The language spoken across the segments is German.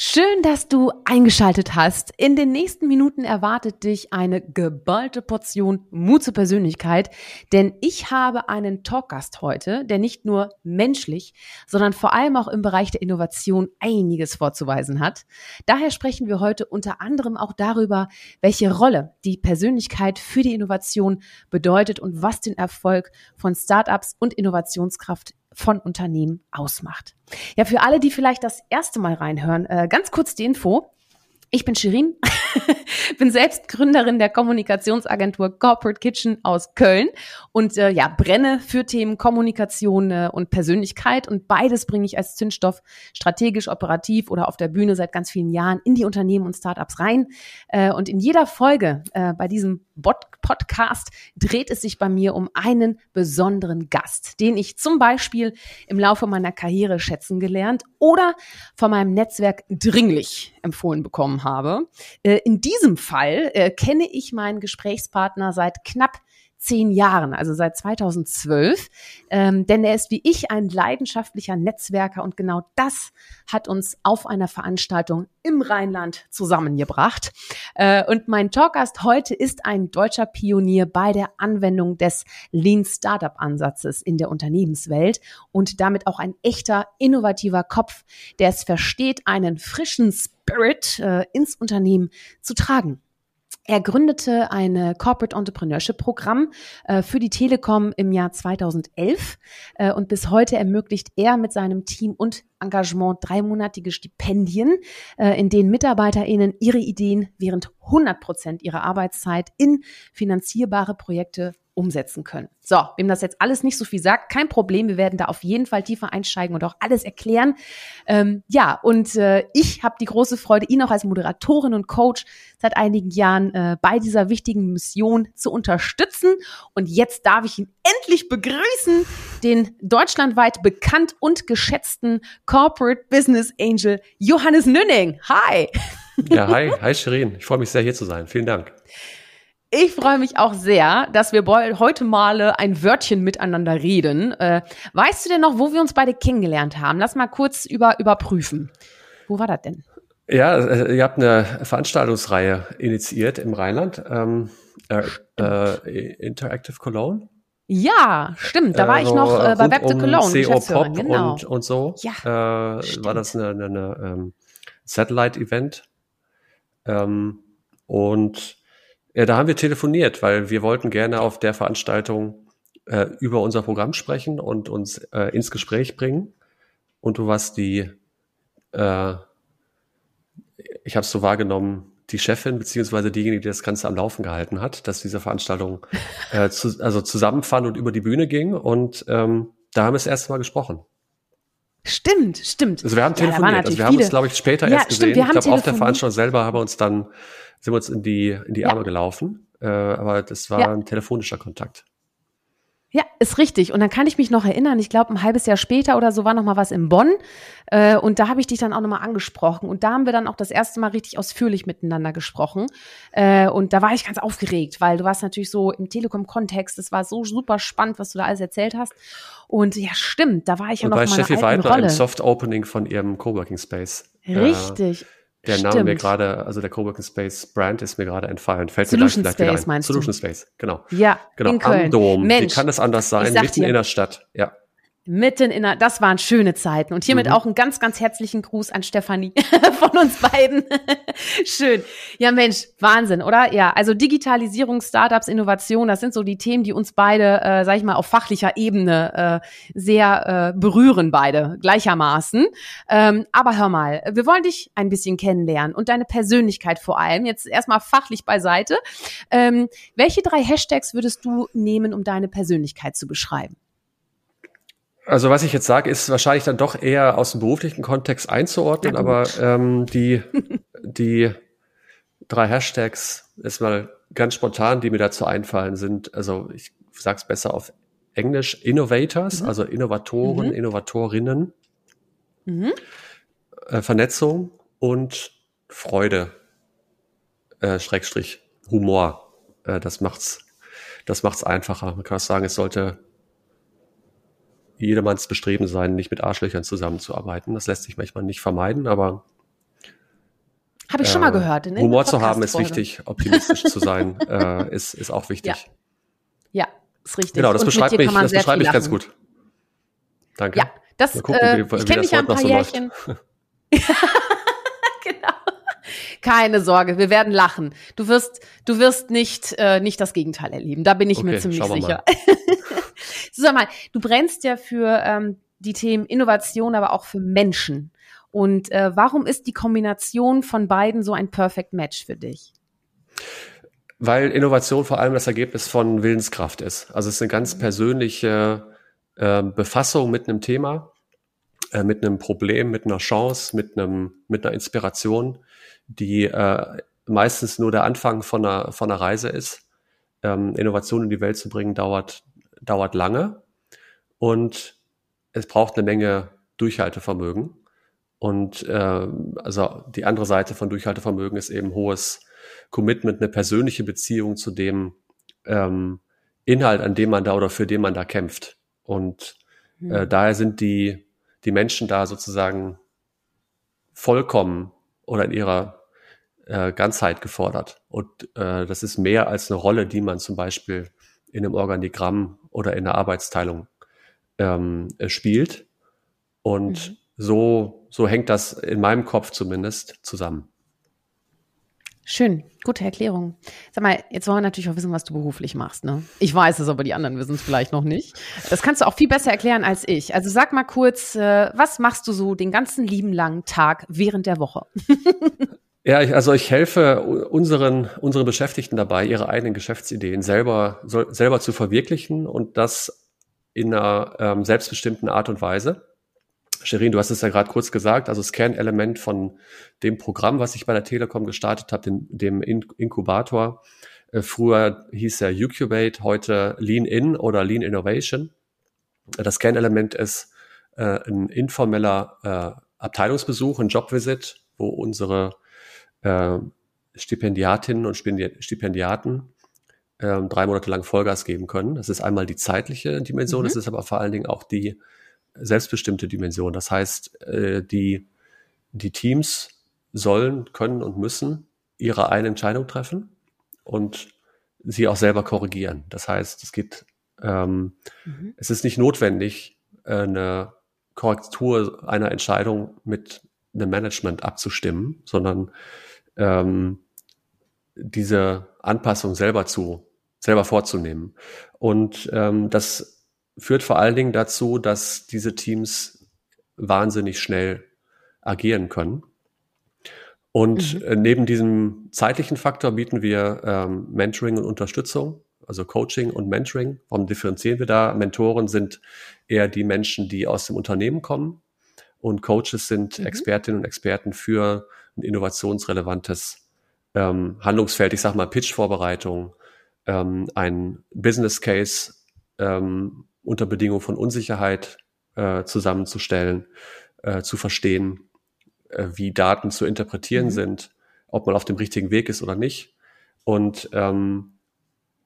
Schön, dass du eingeschaltet hast. In den nächsten Minuten erwartet dich eine geballte Portion Mut zur Persönlichkeit, denn ich habe einen Talkgast heute, der nicht nur menschlich, sondern vor allem auch im Bereich der Innovation einiges vorzuweisen hat. Daher sprechen wir heute unter anderem auch darüber, welche Rolle die Persönlichkeit für die Innovation bedeutet und was den Erfolg von Startups und Innovationskraft von Unternehmen ausmacht. Ja, für alle, die vielleicht das erste Mal reinhören, äh, ganz kurz die Info. Ich bin Shirin, bin selbst Gründerin der Kommunikationsagentur Corporate Kitchen aus Köln. Und äh, ja, brenne für Themen Kommunikation äh, und Persönlichkeit. Und beides bringe ich als Zündstoff strategisch, operativ oder auf der Bühne seit ganz vielen Jahren in die Unternehmen und Startups rein. Äh, und in jeder Folge äh, bei diesem Bot Podcast dreht es sich bei mir um einen besonderen Gast, den ich zum Beispiel im Laufe meiner Karriere schätzen gelernt oder von meinem Netzwerk dringlich empfohlen bekommen habe. Äh, in diesem Fall äh, kenne ich meinen Gesprächspartner seit knapp zehn Jahren, also seit 2012. Ähm, denn er ist wie ich ein leidenschaftlicher Netzwerker und genau das hat uns auf einer Veranstaltung im Rheinland zusammengebracht. Äh, und mein Talkgast heute ist ein deutscher Pionier bei der Anwendung des Lean Startup Ansatzes in der Unternehmenswelt und damit auch ein echter innovativer Kopf, der es versteht, einen frischen Spirit äh, ins Unternehmen zu tragen. Er gründete ein Corporate Entrepreneurship Programm äh, für die Telekom im Jahr 2011 äh, und bis heute ermöglicht er mit seinem Team und Engagement dreimonatige Stipendien, äh, in denen MitarbeiterInnen ihre Ideen während 100 Prozent ihrer Arbeitszeit in finanzierbare Projekte umsetzen können. So, wem das jetzt alles nicht so viel sagt, kein Problem. Wir werden da auf jeden Fall tiefer einsteigen und auch alles erklären. Ähm, ja, und äh, ich habe die große Freude, ihn auch als Moderatorin und Coach seit einigen Jahren äh, bei dieser wichtigen Mission zu unterstützen. Und jetzt darf ich ihn endlich begrüßen, den deutschlandweit bekannt und geschätzten Corporate Business Angel Johannes Nünning. Hi. Ja, hi, hi Shirin. Ich freue mich sehr, hier zu sein. Vielen Dank. Ich freue mich auch sehr, dass wir heute mal ein Wörtchen miteinander reden. Äh, weißt du denn noch, wo wir uns beide kennengelernt haben? Lass mal kurz über, überprüfen. Wo war das denn? Ja, äh, ihr habt eine Veranstaltungsreihe initiiert im Rheinland. Ähm, äh, äh, Interactive Cologne. Ja, stimmt. Da war also ich noch äh, bei Web the Cologne. CO Pop genau. und, und so. Ja, äh, war das eine, eine, eine ähm, Satellite-Event. Ähm, und ja, da haben wir telefoniert, weil wir wollten gerne auf der Veranstaltung äh, über unser Programm sprechen und uns äh, ins Gespräch bringen. Und du warst die, äh, ich habe es so wahrgenommen, die Chefin beziehungsweise diejenige, die das Ganze am Laufen gehalten hat, dass diese Veranstaltung äh, zu, also zusammenfand und über die Bühne ging. Und ähm, da haben wir das erste Mal gesprochen. Stimmt, stimmt. Also wir haben telefoniert. also wir haben uns, glaube ich, später ja, erst gesehen. Stimmt, ich glaube, auf der Veranstaltung selber haben wir uns dann sind wir uns in die, in die Arme ja. gelaufen. Äh, aber das war ja. ein telefonischer Kontakt. Ja, ist richtig. Und dann kann ich mich noch erinnern, ich glaube, ein halbes Jahr später oder so war noch mal was in Bonn. Äh, und da habe ich dich dann auch noch mal angesprochen. Und da haben wir dann auch das erste Mal richtig ausführlich miteinander gesprochen. Äh, und da war ich ganz aufgeregt, weil du warst natürlich so im Telekom-Kontext. Es war so super spannend, was du da alles erzählt hast. Und ja, stimmt, da war ich ja und noch bei Steffi Weidner im Soft-Opening von ihrem Coworking Space. Richtig. Äh, der Stimmt. Name mir gerade, also der Coworking Space Brand ist mir gerade entfallen. Fällt Solution mir Space meinst Solution du? Space, genau. Ja, genau. in Köln. Am Dom. Mensch, Wie kann es anders sein? Mitten dir, in der Stadt. Ja mitten in der, das waren schöne Zeiten. Und hiermit mhm. auch einen ganz, ganz herzlichen Gruß an Stefanie von uns beiden. Schön. Ja, Mensch, Wahnsinn, oder? Ja, also Digitalisierung, Startups, Innovation, das sind so die Themen, die uns beide, äh, sag ich mal, auf fachlicher Ebene äh, sehr äh, berühren, beide gleichermaßen. Ähm, aber hör mal, wir wollen dich ein bisschen kennenlernen und deine Persönlichkeit vor allem. Jetzt erstmal fachlich beiseite. Ähm, welche drei Hashtags würdest du nehmen, um deine Persönlichkeit zu beschreiben? Also was ich jetzt sage, ist wahrscheinlich dann doch eher aus dem beruflichen Kontext einzuordnen, ja, aber ähm, die, die drei Hashtags ist mal ganz spontan, die mir dazu einfallen, sind, also ich sag's besser auf Englisch, Innovators, mhm. also Innovatoren, mhm. Innovatorinnen, mhm. Äh, Vernetzung und Freude, äh, Schrägstrich, Humor. äh, das macht's, das macht's einfacher. Man kann auch sagen, es sollte jedermanns Bestreben sein, nicht mit Arschlöchern zusammenzuarbeiten. Das lässt sich manchmal nicht vermeiden, aber habe ich schon mal äh, gehört. In Humor zu haben ist wichtig, optimistisch zu sein äh, ist, ist auch wichtig. Ja, ja ist richtig. Genau, das beschreibt mich, das beschreibt mich ganz gut. Danke. Ja, das, gucken, äh, wie, ich kenne dich ja ein paar Jährchen. genau. Keine Sorge, wir werden lachen. Du wirst, du wirst nicht, äh, nicht das Gegenteil erleben. Da bin ich okay, mir ziemlich sicher. sag mal, du brennst ja für ähm, die Themen Innovation, aber auch für Menschen. Und äh, warum ist die Kombination von beiden so ein Perfect Match für dich? Weil Innovation vor allem das Ergebnis von Willenskraft ist. Also es ist eine ganz mhm. persönliche äh, Befassung mit einem Thema, äh, mit einem Problem, mit einer Chance, mit einem, mit einer Inspiration, die äh, meistens nur der Anfang von einer, von einer Reise ist. Ähm, Innovation in die Welt zu bringen dauert, dauert lange und es braucht eine Menge Durchhaltevermögen. Und äh, also die andere Seite von Durchhaltevermögen ist eben hohes Commitment, eine persönliche Beziehung zu dem ähm, Inhalt, an dem man da oder für den man da kämpft. Und äh, mhm. daher sind die, die Menschen da sozusagen vollkommen oder in ihrer äh, Ganzheit gefordert. Und äh, das ist mehr als eine Rolle, die man zum Beispiel in einem Organigramm oder in einer Arbeitsteilung ähm, spielt. Und mhm. so, so hängt das in meinem Kopf zumindest zusammen. Schön, gute Erklärung. Sag mal, jetzt wollen wir natürlich auch wissen, was du beruflich machst. Ne? Ich weiß es, aber die anderen wissen es vielleicht noch nicht. Das kannst du auch viel besser erklären als ich. Also sag mal kurz, äh, was machst du so den ganzen lieben langen Tag während der Woche? ja, ich, also ich helfe unseren, unseren Beschäftigten dabei, ihre eigenen Geschäftsideen selber, so, selber zu verwirklichen und das in einer ähm, selbstbestimmten Art und Weise. Sherin, du hast es ja gerade kurz gesagt, also das Kernelement von dem Programm, was ich bei der Telekom gestartet habe, dem, dem Inkubator. Äh, früher hieß er Ucubate, heute Lean In oder Lean Innovation. Das Kernelement ist äh, ein informeller äh, Abteilungsbesuch, ein Jobvisit, wo unsere äh, Stipendiatinnen und Stipendiaten äh, drei Monate lang Vollgas geben können. Das ist einmal die zeitliche Dimension, mhm. das ist aber vor allen Dingen auch die selbstbestimmte Dimension. Das heißt, äh, die, die Teams sollen, können und müssen ihre eine Entscheidung treffen und sie auch selber korrigieren. Das heißt, es geht, ähm, mhm. es ist nicht notwendig, eine Korrektur einer Entscheidung mit einem Management abzustimmen, sondern ähm, diese Anpassung selber zu, selber vorzunehmen. Und ähm, das führt vor allen Dingen dazu, dass diese Teams wahnsinnig schnell agieren können. Und mhm. Äh, neben diesem zeitlichen Faktor bieten wir ähm, Mentoring und Unterstützung, also Coaching und Mentoring. Warum differenzieren wir da? Mentoren sind eher die Menschen, die aus dem Unternehmen kommen und Coaches sind mhm. Expertinnen und Experten für ein innovationsrelevantes ähm, Handlungsfeld. Ich sage mal Pitch-Vorbereitung, ähm, ein Business Case ähm, unter Bedingungen von Unsicherheit äh, zusammenzustellen, äh, zu verstehen, äh, wie Daten zu interpretieren mhm. sind, ob man auf dem richtigen Weg ist oder nicht. Und ähm,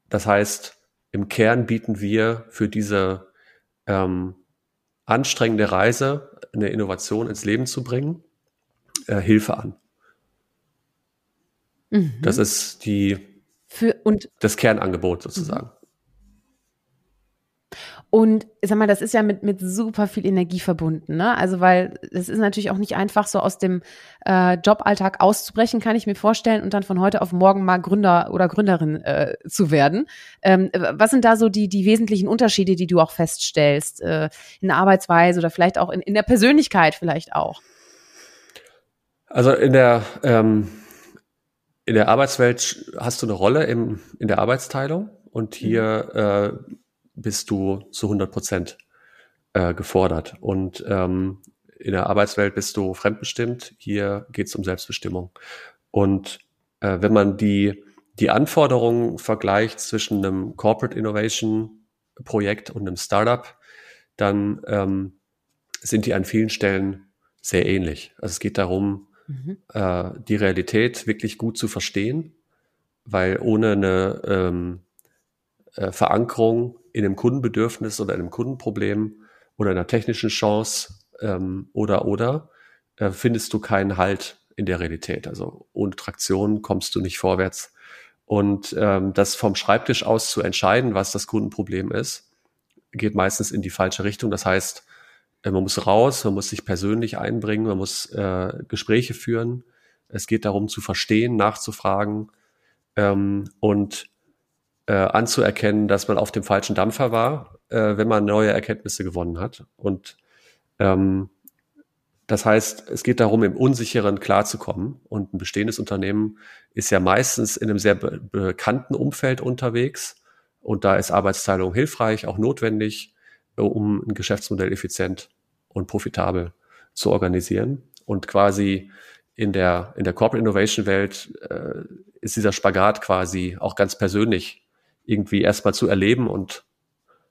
das heißt, im Kern bieten wir für diese ähm, anstrengende Reise, eine Innovation ins Leben zu bringen, äh, Hilfe an. Mhm. Das ist die für, und das Kernangebot sozusagen. Mhm. Und sag mal, das ist ja mit, mit super viel Energie verbunden, ne? Also, weil es ist natürlich auch nicht einfach, so aus dem äh, Joballtag auszubrechen, kann ich mir vorstellen, und dann von heute auf morgen mal Gründer oder Gründerin äh, zu werden. Ähm, was sind da so die, die wesentlichen Unterschiede, die du auch feststellst, äh, in der Arbeitsweise oder vielleicht auch in, in der Persönlichkeit vielleicht auch? Also in der ähm, in der Arbeitswelt hast du eine Rolle im, in der Arbeitsteilung und hier mhm. äh, bist du zu 100 Prozent äh, gefordert. Und ähm, in der Arbeitswelt bist du fremdbestimmt. Hier geht es um Selbstbestimmung. Und äh, wenn man die, die Anforderungen vergleicht zwischen einem Corporate Innovation Projekt und einem Startup, dann ähm, sind die an vielen Stellen sehr ähnlich. Also es geht darum, mhm. äh, die Realität wirklich gut zu verstehen weil ohne eine ähm, äh, Verankerung in einem Kundenbedürfnis oder einem Kundenproblem oder einer technischen Chance ähm, oder oder äh, findest du keinen Halt in der Realität. Also ohne Traktion kommst du nicht vorwärts. Und ähm, das vom Schreibtisch aus zu entscheiden, was das Kundenproblem ist, geht meistens in die falsche Richtung. Das heißt, man muss raus, man muss sich persönlich einbringen, man muss äh, Gespräche führen. Es geht darum zu verstehen, nachzufragen ähm, und äh, anzuerkennen, dass man auf dem falschen Dampfer war, äh, wenn man neue Erkenntnisse gewonnen hat. Und ähm, das heißt, es geht darum, im Unsicheren klarzukommen. Und ein bestehendes Unternehmen ist ja meistens in einem sehr be bekannten Umfeld unterwegs. Und da ist Arbeitsteilung hilfreich, auch notwendig, um ein Geschäftsmodell effizient und profitabel zu organisieren. Und quasi in der, in der Corporate Innovation Welt äh, ist dieser Spagat quasi auch ganz persönlich irgendwie erstmal zu erleben und,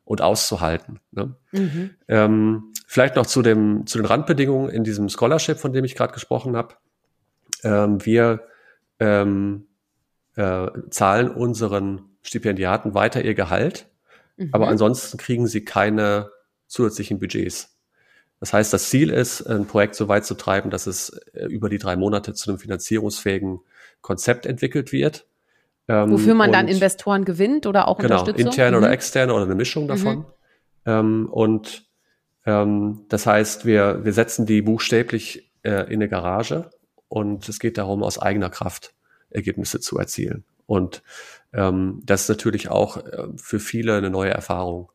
und auszuhalten. Ne? Mhm. Ähm, vielleicht noch zu, dem, zu den Randbedingungen in diesem Scholarship, von dem ich gerade gesprochen habe. Ähm, wir ähm, äh, zahlen unseren Stipendiaten weiter ihr Gehalt, mhm. aber ansonsten kriegen sie keine zusätzlichen Budgets. Das heißt, das Ziel ist, ein Projekt so weit zu treiben, dass es äh, über die drei Monate zu einem finanzierungsfähigen Konzept entwickelt wird. Ähm, Wofür man dann Investoren gewinnt oder auch genau, Unterstützung? interne mhm. oder externe oder eine Mischung davon. Mhm. Ähm, und ähm, das heißt, wir, wir setzen die buchstäblich äh, in eine Garage und es geht darum, aus eigener Kraft Ergebnisse zu erzielen. Und ähm, das ist natürlich auch äh, für viele eine neue Erfahrung.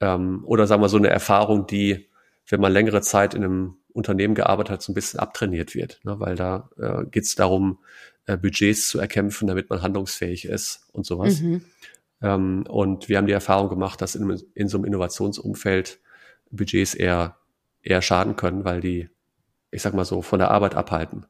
Ähm, oder sagen wir so eine Erfahrung, die, wenn man längere Zeit in einem Unternehmen gearbeitet hat, so ein bisschen abtrainiert wird. Ne? Weil da äh, geht es darum, äh, Budgets zu erkämpfen, damit man handlungsfähig ist und sowas. Mhm. Ähm, und wir haben die Erfahrung gemacht, dass in, in so einem Innovationsumfeld Budgets eher, eher schaden können, weil die, ich sag mal so, von der Arbeit abhalten.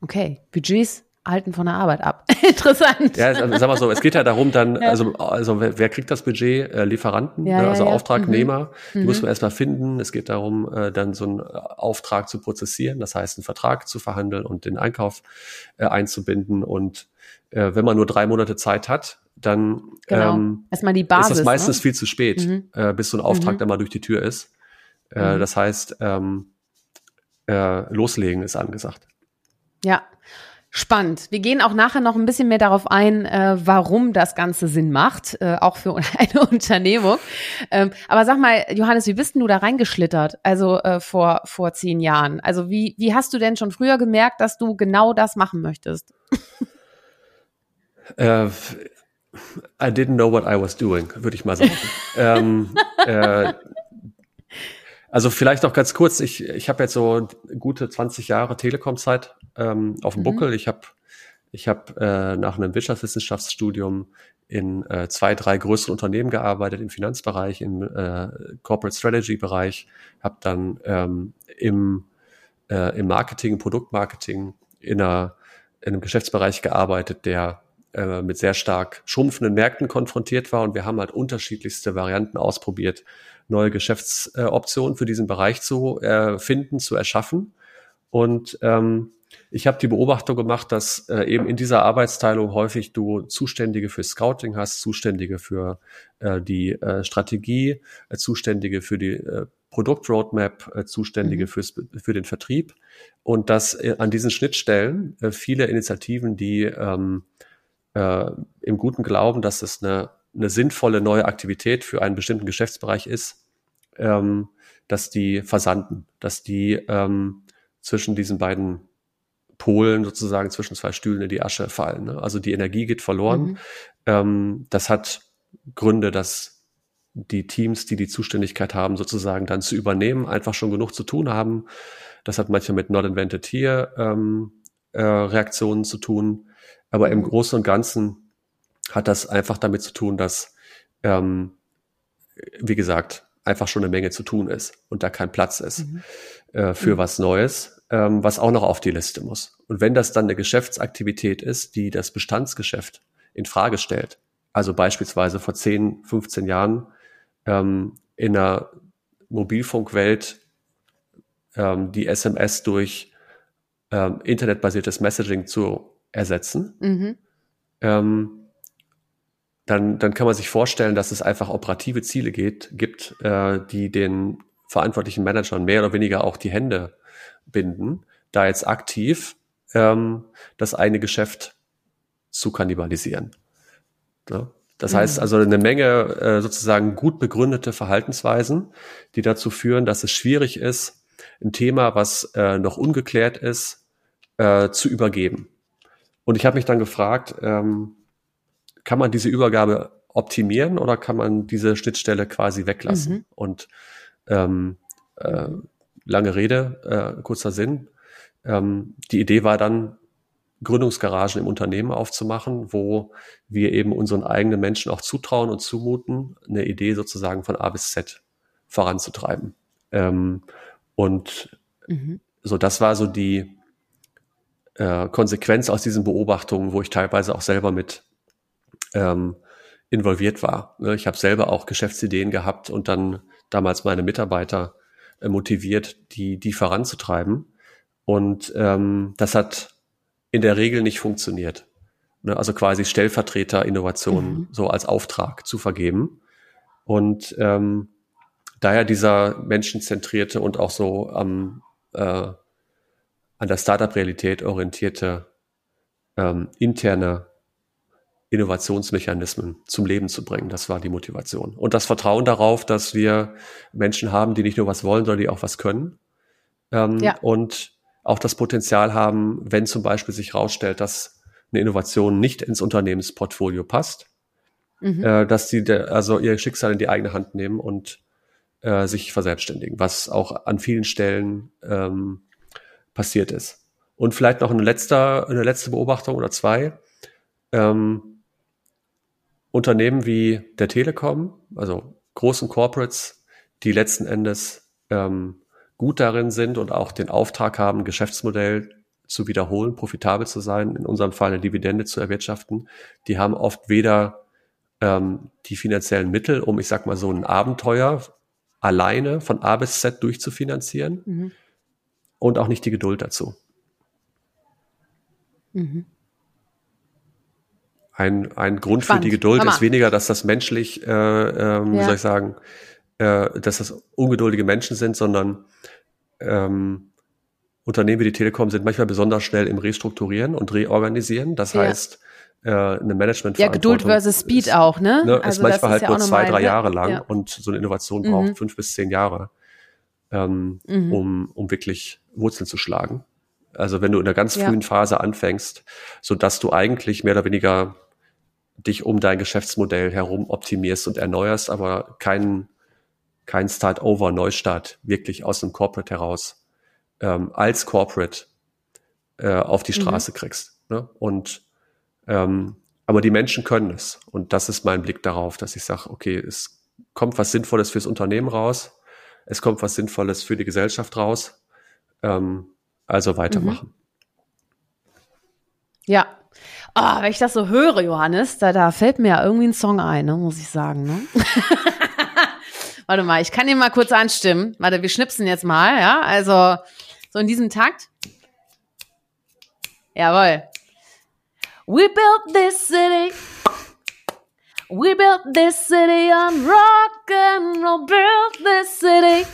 Okay, Budgets halten von der Arbeit ab. Interessant. Ja, also, sag mal so, es geht ja darum dann, ja. also, also wer, wer, kriegt das Budget? Äh, Lieferanten, ja, ne? also ja, Auftragnehmer, mhm. die mhm. muss man erstmal finden. Es geht darum, äh, dann so einen Auftrag zu prozessieren, das heißt, einen Vertrag zu verhandeln und den Einkauf äh, einzubinden. Und äh, wenn man nur drei Monate Zeit hat, dann genau. ähm, Erstmal die Basis, ist das meistens ne? viel zu spät, mhm. äh, bis so ein Auftrag mhm. dann mal durch die Tür ist. Äh, mhm. Das heißt, ähm, äh, loslegen ist angesagt. Ja, Spannend. Wir gehen auch nachher noch ein bisschen mehr darauf ein, äh, warum das Ganze Sinn macht, äh, auch für eine Unternehmung. Ähm, aber sag mal, Johannes, wie bist denn du da reingeschlittert? Also äh, vor vor zehn Jahren. Also wie wie hast du denn schon früher gemerkt, dass du genau das machen möchtest? Äh, I didn't know what I was doing, würde ich mal sagen. ähm, äh, also vielleicht noch ganz kurz, ich, ich habe jetzt so gute 20 Jahre Telekom-Zeit ähm, auf dem mhm. Buckel. Ich habe ich hab, äh, nach einem Wirtschaftswissenschaftsstudium in äh, zwei, drei größeren Unternehmen gearbeitet, im Finanzbereich, im äh, Corporate Strategy-Bereich, habe dann ähm, im, äh, im Marketing, im Produktmarketing in, einer, in einem Geschäftsbereich gearbeitet, der äh, mit sehr stark schrumpfenden Märkten konfrontiert war und wir haben halt unterschiedlichste Varianten ausprobiert, neue Geschäftsoptionen für diesen Bereich zu äh, finden, zu erschaffen. Und ähm, ich habe die Beobachtung gemacht, dass äh, eben in dieser Arbeitsteilung häufig du Zuständige für Scouting hast, Zuständige für äh, die äh, Strategie, äh, Zuständige für die äh, Produktroadmap, Zuständige mhm. fürs, für den Vertrieb und dass an diesen Schnittstellen viele Initiativen, die ähm, äh, im guten Glauben, dass es eine eine sinnvolle neue Aktivität für einen bestimmten Geschäftsbereich ist, ähm, dass die versanden, dass die ähm, zwischen diesen beiden Polen sozusagen zwischen zwei Stühlen in die Asche fallen. Ne? Also die Energie geht verloren. Mhm. Ähm, das hat Gründe, dass die Teams, die die Zuständigkeit haben, sozusagen dann zu übernehmen, einfach schon genug zu tun haben. Das hat manchmal mit Not Invented Here ähm, äh, Reaktionen zu tun. Aber im. Großen und Ganzen hat das einfach damit zu tun, dass, ähm, wie gesagt, einfach schon eine Menge zu tun ist und da kein Platz ist mhm. äh, für mhm. was Neues, ähm, was auch noch auf die Liste muss. Und wenn das dann eine Geschäftsaktivität ist, die das Bestandsgeschäft in Frage stellt, also beispielsweise vor 10, 15 Jahren ähm, in der Mobilfunkwelt ähm, die SMS durch ähm, internetbasiertes Messaging zu ersetzen, mhm. ähm, dann, dann kann man sich vorstellen, dass es einfach operative Ziele geht, gibt, äh, die den verantwortlichen Managern mehr oder weniger auch die Hände binden, da jetzt aktiv ähm, das eigene Geschäft zu kannibalisieren. Ja? Das mhm. heißt also eine Menge äh, sozusagen gut begründete Verhaltensweisen, die dazu führen, dass es schwierig ist, ein Thema, was äh, noch ungeklärt ist, äh, zu übergeben. Und ich habe mich dann gefragt, ähm, kann man diese Übergabe optimieren oder kann man diese Schnittstelle quasi weglassen? Mhm. Und ähm, äh, lange Rede, äh, kurzer Sinn. Ähm, die Idee war dann, Gründungsgaragen im Unternehmen aufzumachen, wo wir eben unseren eigenen Menschen auch zutrauen und zumuten, eine Idee sozusagen von A bis Z voranzutreiben. Ähm, und mhm. so, das war so die äh, Konsequenz aus diesen Beobachtungen, wo ich teilweise auch selber mit ähm, involviert war. Ne, ich habe selber auch Geschäftsideen gehabt und dann damals meine Mitarbeiter äh, motiviert, die, die voranzutreiben. Und ähm, das hat in der Regel nicht funktioniert. Ne, also quasi Stellvertreter-Innovationen mhm. so als Auftrag zu vergeben. Und ähm, daher dieser menschenzentrierte und auch so am äh, an der Startup-Realität orientierte ähm, interne Innovationsmechanismen zum Leben zu bringen. Das war die Motivation. Und das Vertrauen darauf, dass wir Menschen haben, die nicht nur was wollen, sondern die auch was können. Ähm, ja. Und auch das Potenzial haben, wenn zum Beispiel sich herausstellt, dass eine Innovation nicht ins Unternehmensportfolio passt, mhm. äh, dass sie also ihr Schicksal in die eigene Hand nehmen und äh, sich verselbstständigen, was auch an vielen Stellen ähm, passiert ist. Und vielleicht noch eine letzte, eine letzte Beobachtung oder zwei. Ähm, Unternehmen wie der Telekom, also großen Corporates, die letzten Endes ähm, gut darin sind und auch den Auftrag haben, Geschäftsmodell zu wiederholen, profitabel zu sein, in unserem Fall eine Dividende zu erwirtschaften, die haben oft weder ähm, die finanziellen Mittel, um, ich sag mal, so ein Abenteuer alleine von A bis Z durchzufinanzieren mhm. und auch nicht die Geduld dazu. Mhm ein, ein Grund Spannend. für die Geduld Hammer. ist weniger, dass das menschlich, äh, ähm, ja. wie soll ich sagen, äh, dass das ungeduldige Menschen sind, sondern ähm, Unternehmen wie die Telekom sind manchmal besonders schnell im Restrukturieren und Reorganisieren. Das ja. heißt, äh, eine Management Ja, Geduld versus Speed ist, auch, ne? ne also ist manchmal halt ja nur zwei, drei Jahre lang ja. und so eine Innovation braucht mhm. fünf bis zehn Jahre, ähm, mhm. um, um wirklich Wurzeln zu schlagen. Also wenn du in der ganz frühen Phase anfängst, so dass du eigentlich mehr oder weniger dich um dein Geschäftsmodell herum optimierst und erneuerst, aber keinen kein Start-over, Neustart wirklich aus dem Corporate heraus ähm, als Corporate äh, auf die mhm. Straße mhm. kriegst. Ne? Und ähm, aber die Menschen können es. Und das ist mein Blick darauf, dass ich sage, okay, es kommt was Sinnvolles fürs Unternehmen raus, es kommt was Sinnvolles für die Gesellschaft raus. Ähm, also weitermachen. Mhm. Ja. Oh, wenn ich das so höre, Johannes, da, da fällt mir ja irgendwie ein Song ein, ne, muss ich sagen. Ne? Warte mal, ich kann ihn mal kurz anstimmen. Warte, wir schnipsen jetzt mal, ja? Also so in diesem Takt. Jawohl. We built this city. We built this city on rock and roll. Built this city.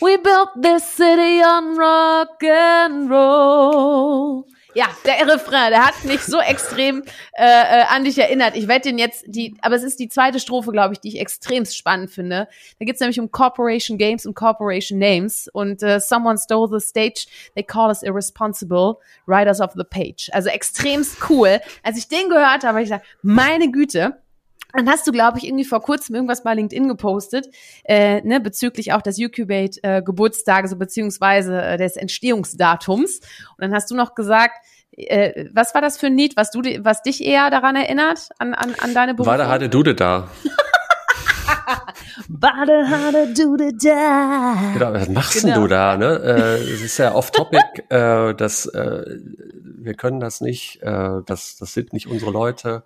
We built this city on rock and roll. Ja, der Refrain, der hat mich so extrem äh, äh, an dich erinnert. Ich werde den jetzt, die, aber es ist die zweite Strophe, glaube ich, die ich extrem spannend finde. Da geht es nämlich um Corporation Games und Corporation Names. Und äh, Someone Stole the Stage, they call us irresponsible, Writers of the Page. Also extremst cool. Als ich den gehört habe, habe ich gesagt, meine Güte, dann hast du, glaube ich, irgendwie vor kurzem irgendwas bei LinkedIn gepostet, äh, ne, bezüglich auch des Ucubate äh, Geburtstages, so, beziehungsweise äh, des Entstehungsdatums. Und dann hast du noch gesagt, äh, was war das für ein Lied, was du, was dich eher daran erinnert, an, an, an deine Berufung? War der harte Dude da? Bade hade Dude da. Genau, was machst genau. du da? Ne? Äh, es ist ja off-topic, äh, dass äh, wir können das nicht, äh, das, das sind nicht unsere Leute.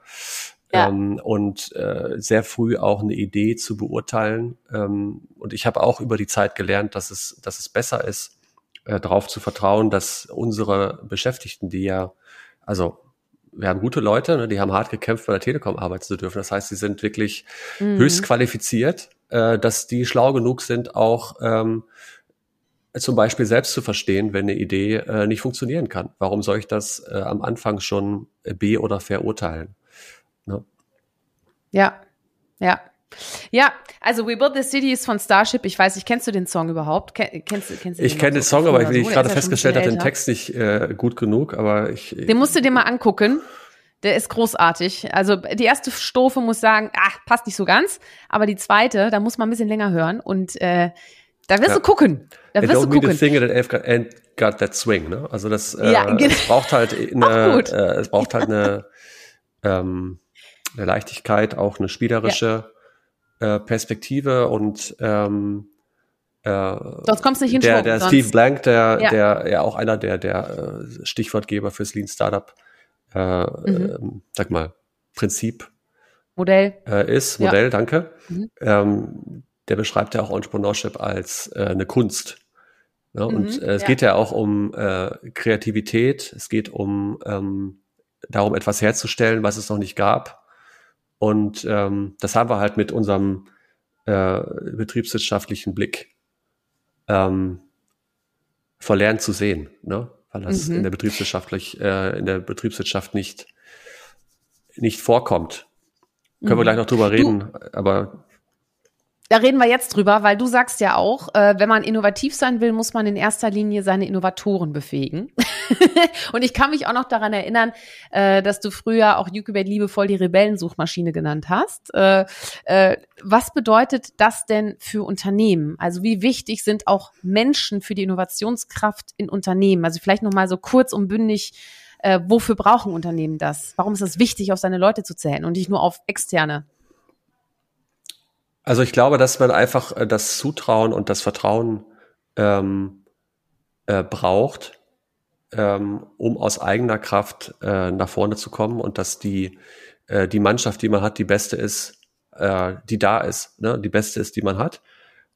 Ja. Ähm, und äh, sehr früh auch eine Idee zu beurteilen. Ähm, und ich habe auch über die Zeit gelernt, dass es, dass es besser ist, äh, darauf zu vertrauen, dass unsere Beschäftigten, die ja, also wir haben gute Leute, ne, die haben hart gekämpft, bei der Telekom arbeiten zu dürfen. Das heißt, sie sind wirklich mhm. höchst qualifiziert, äh, dass die schlau genug sind, auch ähm, zum Beispiel selbst zu verstehen, wenn eine Idee äh, nicht funktionieren kann. Warum soll ich das äh, am Anfang schon äh, be- oder verurteilen? Ne? Ja, ja. Ja, also We Build the City ist von Starship. Ich weiß nicht, kennst du den Song überhaupt? Kennst, kennst du ich kenne den Song, aber wie ich gerade festgestellt habe, den Text nicht äh, gut genug. Aber ich. Den musst du dir mal angucken. Der ist großartig. Also die erste Strophe muss sagen, ach, passt nicht so ganz. Aber die zweite, da muss man ein bisschen länger hören. Und äh, da wirst ja. du gucken. Da wirst du gucken. Thing that got that swing. Ne? Also das, äh, ja, genau. es braucht halt eine, äh, es braucht halt eine, ähm, eine Leichtigkeit, auch eine spielerische. Ja äh, Perspektive und ähm, äh, sonst kommst du nicht in der, der Steve Blank, der, ja. der ja auch einer der, der äh, Stichwortgeber fürs Lean Startup, äh, mhm. äh, sag mal, Prinzip Modell äh, ist, Modell, ja. danke. Mhm. Ähm, der beschreibt ja auch Entrepreneurship als äh, eine Kunst. Ne? mhm, und äh, es ja. geht ja auch um äh, Kreativität, es geht um ähm, darum, etwas herzustellen, was es noch nicht gab. Und ähm, das haben wir halt mit unserem äh, betriebswirtschaftlichen Blick ähm, verlernt zu sehen, ne? weil das mhm. in der betriebswirtschaftlich äh, in der Betriebswirtschaft nicht nicht vorkommt. Können mhm. wir gleich noch drüber reden, du, aber da reden wir jetzt drüber, weil du sagst ja auch, äh, wenn man innovativ sein will, muss man in erster Linie seine Innovatoren befähigen. und ich kann mich auch noch daran erinnern, äh, dass du früher auch Ucubate liebevoll die Rebellensuchmaschine genannt hast. Äh, äh, was bedeutet das denn für Unternehmen? Also wie wichtig sind auch Menschen für die Innovationskraft in Unternehmen? Also vielleicht noch mal so kurz und bündig, äh, wofür brauchen Unternehmen das? Warum ist es wichtig, auf seine Leute zu zählen und nicht nur auf externe? Also ich glaube, dass man einfach äh, das Zutrauen und das Vertrauen ähm, äh, braucht, ähm, um aus eigener Kraft äh, nach vorne zu kommen und dass die, äh, die Mannschaft, die man hat, die beste ist, äh, die da ist, ne? die beste ist, die man hat.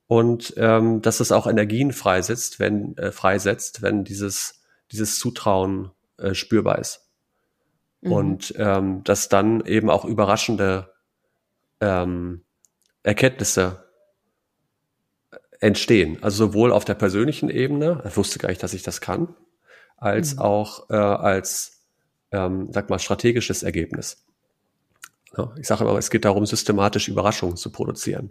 Und ähm, dass es auch Energien freisetzt, wenn, äh, freisetzt, wenn dieses, dieses Zutrauen äh, spürbar ist. Mhm. Und ähm, dass dann eben auch überraschende ähm, Erkenntnisse entstehen. Also sowohl auf der persönlichen Ebene, ich wusste gar nicht, dass ich das kann, als mhm. auch äh, als, ähm, sag mal, strategisches Ergebnis. Ja, ich sage immer, es geht darum, systematisch Überraschungen zu produzieren,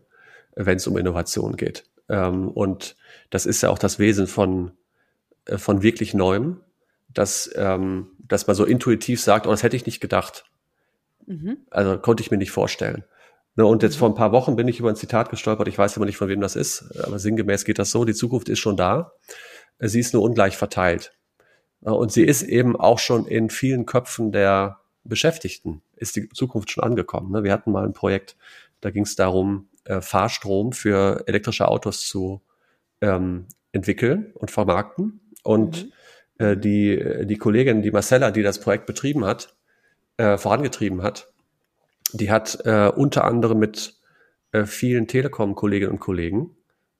wenn es um Innovation geht. Ähm, und das ist ja auch das Wesen von, äh, von wirklich Neuem, dass, ähm, dass man so intuitiv sagt, oh, das hätte ich nicht gedacht. Mhm. Also konnte ich mir nicht vorstellen. Ne, und jetzt vor ein paar Wochen bin ich über ein Zitat gestolpert, ich weiß immer nicht, von wem das ist, aber sinngemäß geht das so, die Zukunft ist schon da, sie ist nur ungleich verteilt. Und sie ist eben auch schon in vielen Köpfen der Beschäftigten, ist die Zukunft schon angekommen. Ne? Wir hatten mal ein Projekt, da ging es darum, äh, Fahrstrom für elektrische Autos zu ähm, entwickeln und vermarkten. Und mhm. äh, die, die Kollegin, die Marcella, die das Projekt betrieben hat, äh, vorangetrieben hat, die hat äh, unter anderem mit äh, vielen Telekom-Kolleginnen und Kollegen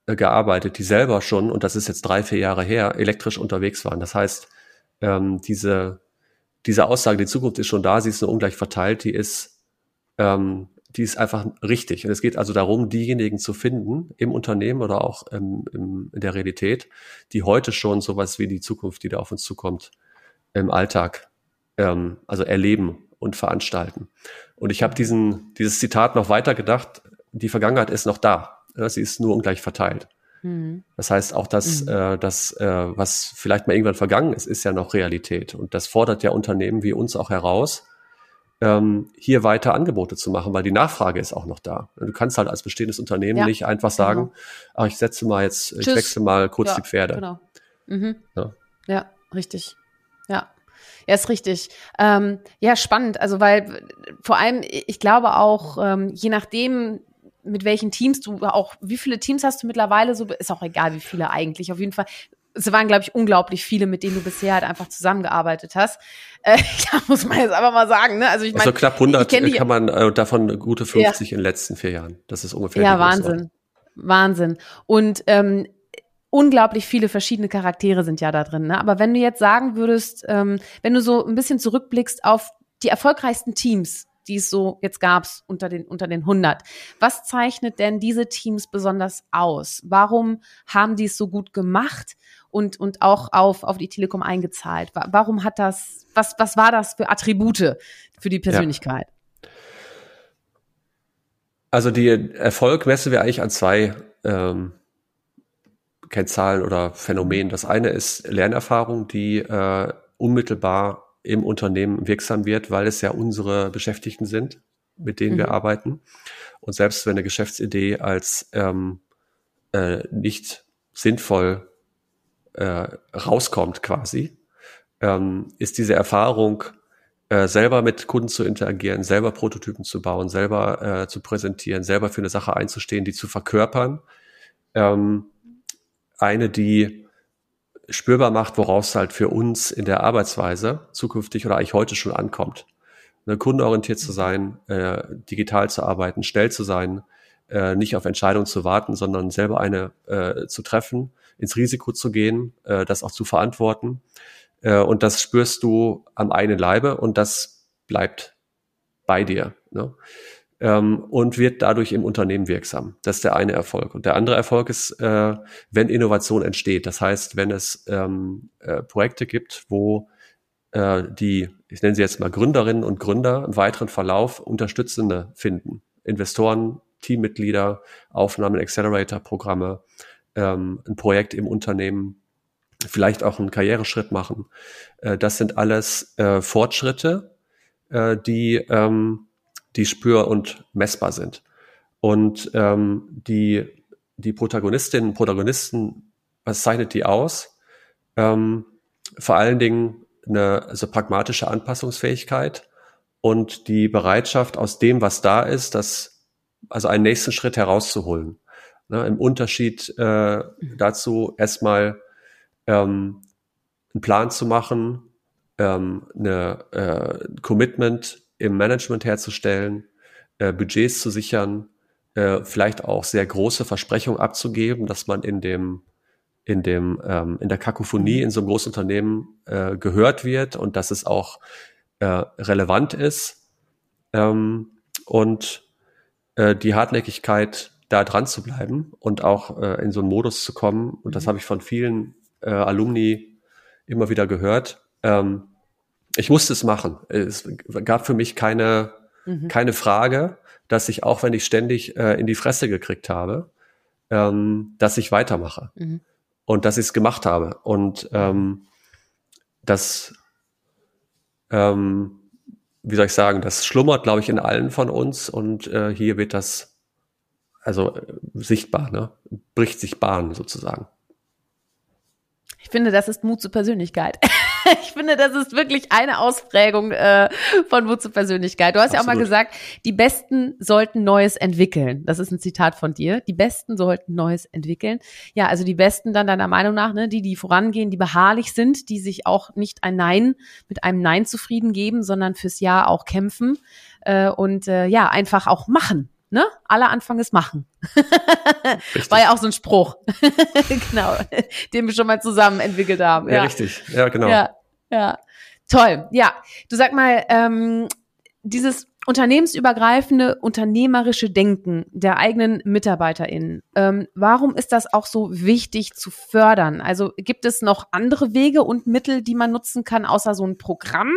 äh, gearbeitet, die selber schon, und das ist jetzt drei, vier Jahre her, elektrisch unterwegs waren. Das heißt, ähm, diese, diese Aussage, die Zukunft ist schon da, sie ist nur ungleich verteilt, die ist, ähm, die ist einfach richtig. Und es geht also darum, diejenigen zu finden im Unternehmen oder auch ähm, im, in der Realität, die heute schon sowas wie die Zukunft, die da auf uns zukommt, im Alltag ähm, also erleben und veranstalten. Und ich habe diesen, dieses Zitat noch weiter gedacht, die Vergangenheit ist noch da. Sie ist nur ungleich verteilt. Mhm. Das heißt, auch das, mhm. äh, das äh, was vielleicht mal irgendwann vergangen ist, ist ja noch Realität. Und das fordert ja Unternehmen wie uns auch heraus, ähm, hier weiter Angebote zu machen, weil die Nachfrage ist auch noch da. Du kannst halt als bestehendes Unternehmen ja. nicht einfach sagen, genau. ach, ich setze mal jetzt, Tschüss. ich wechsle mal kurz ja, die Pferde. Genau. Mhm. Ja. ja, richtig. Ja. Ja, ist richtig. Ähm, ja, spannend. Also, weil vor allem, ich glaube auch, ähm, je nachdem, mit welchen Teams du auch, wie viele Teams hast du mittlerweile, so ist auch egal, wie viele eigentlich. Auf jeden Fall, es waren, glaube ich, unglaublich viele, mit denen du bisher halt einfach zusammengearbeitet hast. Äh, ja, muss man jetzt einfach mal sagen. Ne? Also, ich meine, also knapp 100 kann man äh, davon gute 50 ja. in den letzten vier Jahren. Das ist ungefähr. Ja, Wahnsinn. Wahnsinn. Und ähm, unglaublich viele verschiedene Charaktere sind ja da drin. Ne? Aber wenn du jetzt sagen würdest, ähm, wenn du so ein bisschen zurückblickst auf die erfolgreichsten Teams, die es so jetzt gab's unter den unter den 100. Was zeichnet denn diese Teams besonders aus? Warum haben die es so gut gemacht und und auch auf auf die Telekom eingezahlt? Warum hat das was was war das für Attribute für die Persönlichkeit? Ja. Also die Erfolg messen wir eigentlich an zwei ähm, Kennzahlen oder Phänomenen. Das eine ist Lernerfahrung, die äh, unmittelbar im Unternehmen wirksam wird, weil es ja unsere Beschäftigten sind, mit denen mhm. wir arbeiten. Und selbst wenn eine Geschäftsidee als ähm, äh, nicht sinnvoll äh, rauskommt quasi, ähm, ist diese Erfahrung, äh, selber mit Kunden zu interagieren, selber Prototypen zu bauen, selber äh, zu präsentieren, selber für eine Sache einzustehen, die zu verkörpern, ähm, eine, die spürbar macht, woraus es halt für uns in der Arbeitsweise zukünftig oder eigentlich heute schon ankommt. Ne, kundenorientiert zu sein, äh, digital zu arbeiten, schnell zu sein, äh, nicht auf Entscheidungen zu warten, sondern selber eine äh, zu treffen, ins Risiko zu gehen, äh, das auch zu verantworten. Äh, und das spürst du am eigenen Leibe und das bleibt bei dir. Ne? Ähm, und wird dadurch im Unternehmen wirksam. Das ist der eine Erfolg. Und der andere Erfolg ist, äh, wenn Innovation entsteht. Das heißt, wenn es ähm, äh, Projekte gibt, wo äh, die, ich nenne sie jetzt mal Gründerinnen und Gründer im weiteren Verlauf Unterstützende finden. Investoren, Teammitglieder, Aufnahmen, Accelerator-Programme, ähm, ein Projekt im Unternehmen, vielleicht auch einen Karriereschritt machen. Äh, das sind alles äh, Fortschritte, äh, die ähm, die spür- und messbar sind. Und ähm, die, die Protagonistinnen und Protagonisten, was zeichnet die aus? Ähm, vor allen Dingen eine also pragmatische Anpassungsfähigkeit und die Bereitschaft, aus dem, was da ist, das, also einen nächsten Schritt herauszuholen. Ne, Im Unterschied äh, dazu erstmal ähm, einen Plan zu machen, ähm, eine äh, Commitment im Management herzustellen, äh, Budgets zu sichern, äh, vielleicht auch sehr große Versprechungen abzugeben, dass man in dem in dem ähm, in der Kakophonie in so einem großen Unternehmen äh, gehört wird und dass es auch äh, relevant ist ähm, und äh, die Hartnäckigkeit da dran zu bleiben und auch äh, in so einen Modus zu kommen und das mhm. habe ich von vielen äh, Alumni immer wieder gehört. Ähm, ich musste es machen. Es gab für mich keine, mhm. keine Frage, dass ich auch wenn ich ständig äh, in die Fresse gekriegt habe, ähm, dass ich weitermache mhm. und dass ich es gemacht habe. Und ähm, das, ähm, wie soll ich sagen, das schlummert, glaube ich, in allen von uns und äh, hier wird das also äh, sichtbar, ne? bricht sich Bahn sozusagen. Ich finde, das ist Mut zur Persönlichkeit. ich finde, das ist wirklich eine Ausprägung äh, von Mut zur Persönlichkeit. Du hast Absolut. ja auch mal gesagt, die Besten sollten Neues entwickeln. Das ist ein Zitat von dir. Die Besten sollten Neues entwickeln. Ja, also die Besten dann deiner Meinung nach, ne, die, die vorangehen, die beharrlich sind, die sich auch nicht ein Nein mit einem Nein zufrieden geben, sondern fürs Ja auch kämpfen äh, und äh, ja, einfach auch machen ne? Aller Anfang ist machen. War ja auch so ein Spruch. genau, den wir schon mal zusammen entwickelt haben. Ja, ja, richtig. Ja, genau. Ja, ja. Toll. Ja, du sag mal, ähm, dieses unternehmensübergreifende unternehmerische Denken der eigenen MitarbeiterInnen. Ähm, warum ist das auch so wichtig zu fördern? Also gibt es noch andere Wege und Mittel, die man nutzen kann, außer so ein Programm?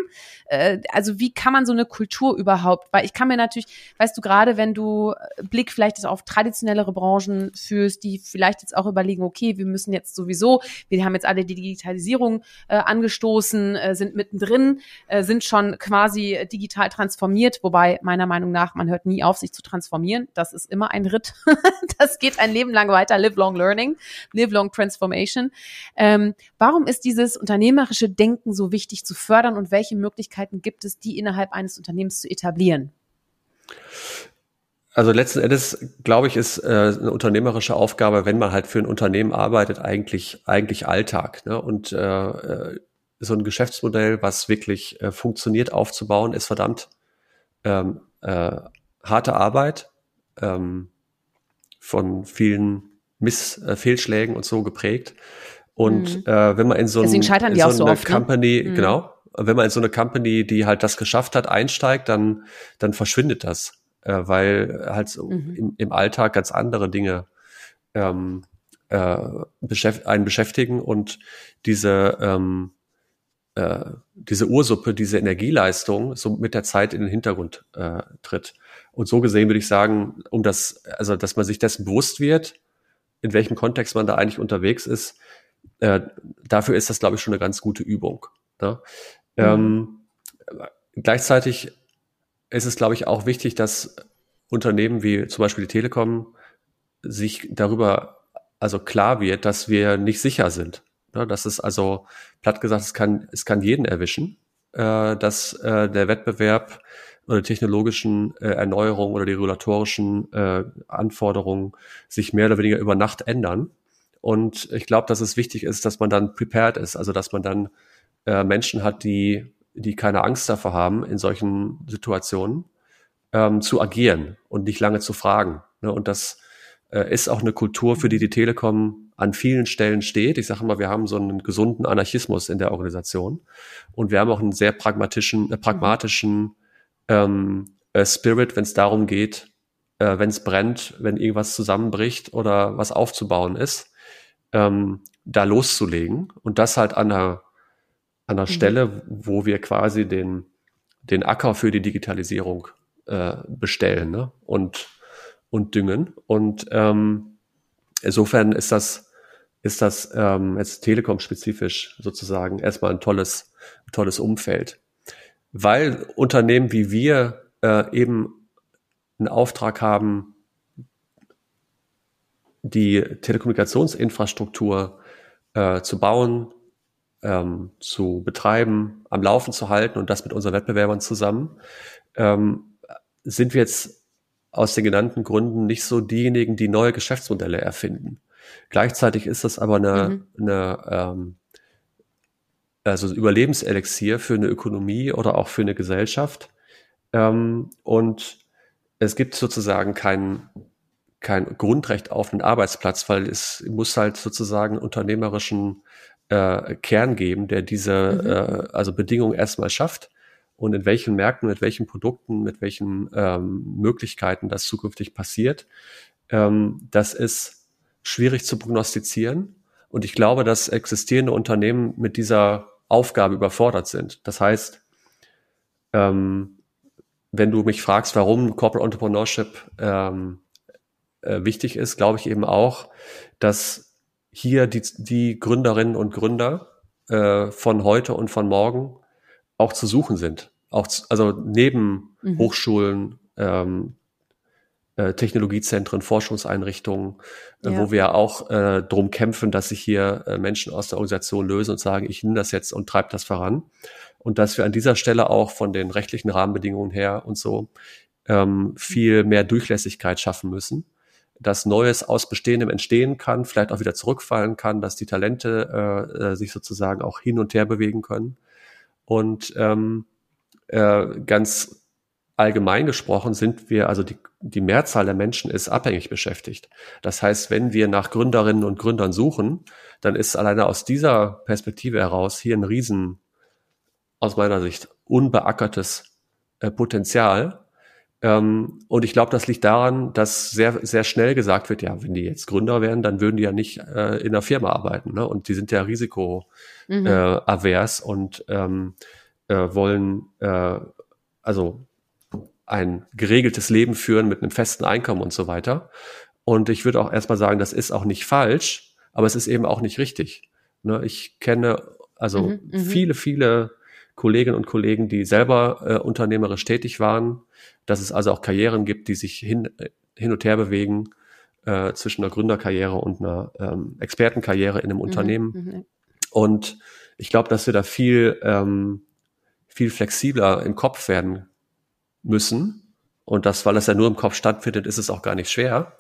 Äh, also wie kann man so eine Kultur überhaupt? Weil ich kann mir natürlich, weißt du, gerade wenn du Blick vielleicht auf traditionellere Branchen führst, die vielleicht jetzt auch überlegen, okay, wir müssen jetzt sowieso, wir haben jetzt alle die Digitalisierung äh, angestoßen, äh, sind mittendrin, äh, sind schon quasi digital transformiert, wobei Wobei meiner Meinung nach, man hört nie auf, sich zu transformieren. Das ist immer ein Ritt. das geht ein Leben lang weiter. Live long learning, live long transformation. Ähm, warum ist dieses unternehmerische Denken so wichtig zu fördern und welche Möglichkeiten gibt es, die innerhalb eines Unternehmens zu etablieren? Also letzten Endes, glaube ich, ist äh, eine unternehmerische Aufgabe, wenn man halt für ein Unternehmen arbeitet, eigentlich eigentlich Alltag. Ne? Und äh, äh so ein Geschäftsmodell, was wirklich äh, funktioniert, aufzubauen, ist verdammt ähm, äh, harte Arbeit ähm, von vielen Missfehlschlägen äh, und so geprägt. Und mhm. äh, wenn man in so, ein, in so eine so oft, ne? Company, ne? genau, wenn man in so eine Company, die halt das geschafft hat, einsteigt, dann, dann verschwindet das, äh, weil halt so mhm. im, im Alltag ganz andere Dinge ähm, äh, beschäft einen beschäftigen und diese ähm, äh, diese Ursuppe, diese Energieleistung so mit der Zeit in den Hintergrund äh, tritt. Und so gesehen würde ich sagen, um das, also dass man sich dessen bewusst wird, in welchem Kontext man da eigentlich unterwegs ist, äh, dafür ist das, glaube ich, schon eine ganz gute Übung. Ne? Mhm. Ähm, gleichzeitig ist es, glaube ich, auch wichtig, dass Unternehmen wie zum Beispiel die Telekom sich darüber also klar wird, dass wir nicht sicher sind. Ne? Das ist also, platt gesagt, es kann, es kann jeden erwischen, äh, dass äh, der Wettbewerb oder technologischen äh, Erneuerungen oder die regulatorischen äh, Anforderungen sich mehr oder weniger über Nacht ändern. Und ich glaube, dass es wichtig ist, dass man dann prepared ist, also dass man dann äh, Menschen hat, die, die keine Angst davor haben, in solchen Situationen ähm, zu agieren und nicht lange zu fragen. Ne? Und das äh, ist auch eine Kultur, für die die Telekom an vielen Stellen steht. Ich sage mal, wir haben so einen gesunden Anarchismus in der Organisation und wir haben auch einen sehr pragmatischen, äh, pragmatischen ähm, äh, Spirit, wenn es darum geht, äh, wenn es brennt, wenn irgendwas zusammenbricht oder was aufzubauen ist ähm, da loszulegen und das halt an einer, an einer mhm. Stelle, wo wir quasi den, den Acker für die Digitalisierung äh, bestellen ne? und, und düngen. Und ähm, insofern ist das, ist das ähm, jetzt Telekom-spezifisch sozusagen erstmal ein tolles, tolles Umfeld. Weil Unternehmen wie wir äh, eben einen Auftrag haben, die Telekommunikationsinfrastruktur äh, zu bauen, ähm, zu betreiben, am Laufen zu halten und das mit unseren Wettbewerbern zusammen, ähm, sind wir jetzt aus den genannten Gründen nicht so diejenigen, die neue Geschäftsmodelle erfinden. Gleichzeitig ist das aber eine, mhm. eine ähm, also Überlebenselixier für eine Ökonomie oder auch für eine Gesellschaft. Ähm, und es gibt sozusagen keinen kein Grundrecht auf einen Arbeitsplatz, weil es muss halt sozusagen unternehmerischen äh, Kern geben, der diese mhm. äh, also Bedingungen erstmal schafft und in welchen Märkten, mit welchen Produkten, mit welchen ähm, Möglichkeiten das zukünftig passiert. Ähm, das ist schwierig zu prognostizieren und ich glaube, dass existierende Unternehmen mit dieser Aufgabe überfordert sind. Das heißt, ähm, wenn du mich fragst, warum Corporate Entrepreneurship ähm, äh, wichtig ist, glaube ich eben auch, dass hier die, die Gründerinnen und Gründer äh, von heute und von morgen auch zu suchen sind. Auch zu, also neben mhm. Hochschulen, ähm, äh, Technologiezentren, Forschungseinrichtungen, äh, ja. wo wir auch äh, drum kämpfen, dass sich hier äh, Menschen aus der Organisation lösen und sagen, ich nehme das jetzt und treibe das voran. Und dass wir an dieser Stelle auch von den rechtlichen Rahmenbedingungen her und so ähm, viel mehr Durchlässigkeit schaffen müssen dass Neues aus Bestehendem entstehen kann, vielleicht auch wieder zurückfallen kann, dass die Talente äh, äh, sich sozusagen auch hin und her bewegen können. Und ähm, äh, ganz allgemein gesprochen sind wir, also die, die Mehrzahl der Menschen ist abhängig beschäftigt. Das heißt, wenn wir nach Gründerinnen und Gründern suchen, dann ist alleine aus dieser Perspektive heraus hier ein riesen, aus meiner Sicht, unbeackertes äh, Potenzial, ähm, und ich glaube, das liegt daran, dass sehr, sehr schnell gesagt wird, ja, wenn die jetzt Gründer wären, dann würden die ja nicht äh, in der Firma arbeiten. Ne? Und die sind ja risikoavers mhm. äh, und ähm, äh, wollen äh, also ein geregeltes Leben führen mit einem festen Einkommen und so weiter. Und ich würde auch erstmal sagen, das ist auch nicht falsch, aber es ist eben auch nicht richtig. Ne? Ich kenne also mhm, mhm. viele, viele Kolleginnen und Kollegen, die selber äh, unternehmerisch tätig waren, dass es also auch Karrieren gibt, die sich hin, äh, hin und her bewegen äh, zwischen einer Gründerkarriere und einer ähm, Expertenkarriere in einem mhm, Unternehmen. Mhm. Und ich glaube, dass wir da viel, ähm, viel flexibler im Kopf werden müssen. Und das, weil das ja nur im Kopf stattfindet, ist es auch gar nicht schwer,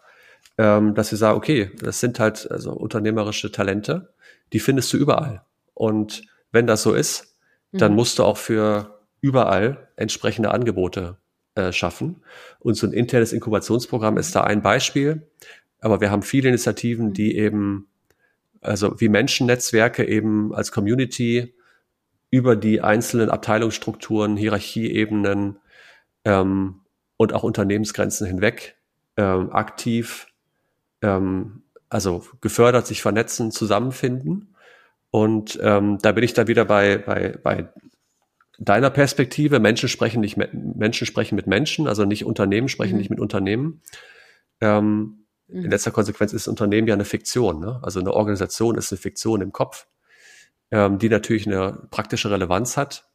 ähm, dass wir sagen, okay, das sind halt also unternehmerische Talente, die findest du überall. Und wenn das so ist, dann mhm. musst du auch für überall entsprechende Angebote äh, schaffen. Und so ein internes Inkubationsprogramm ist da ein Beispiel. aber wir haben viele Initiativen, die mhm. eben, also wie Menschennetzwerke eben als Community über die einzelnen Abteilungsstrukturen, Hierarchieebenen ähm, und auch Unternehmensgrenzen hinweg ähm, aktiv, ähm, also gefördert, sich vernetzen, zusammenfinden. Und ähm, da bin ich da wieder bei, bei, bei deiner Perspektive. Menschen sprechen nicht mit, Menschen sprechen mit Menschen, also nicht Unternehmen sprechen mhm. nicht mit Unternehmen. Ähm, mhm. In letzter Konsequenz ist Unternehmen ja eine Fiktion. Ne? Also eine Organisation ist eine Fiktion im Kopf, ähm, die natürlich eine praktische Relevanz hat.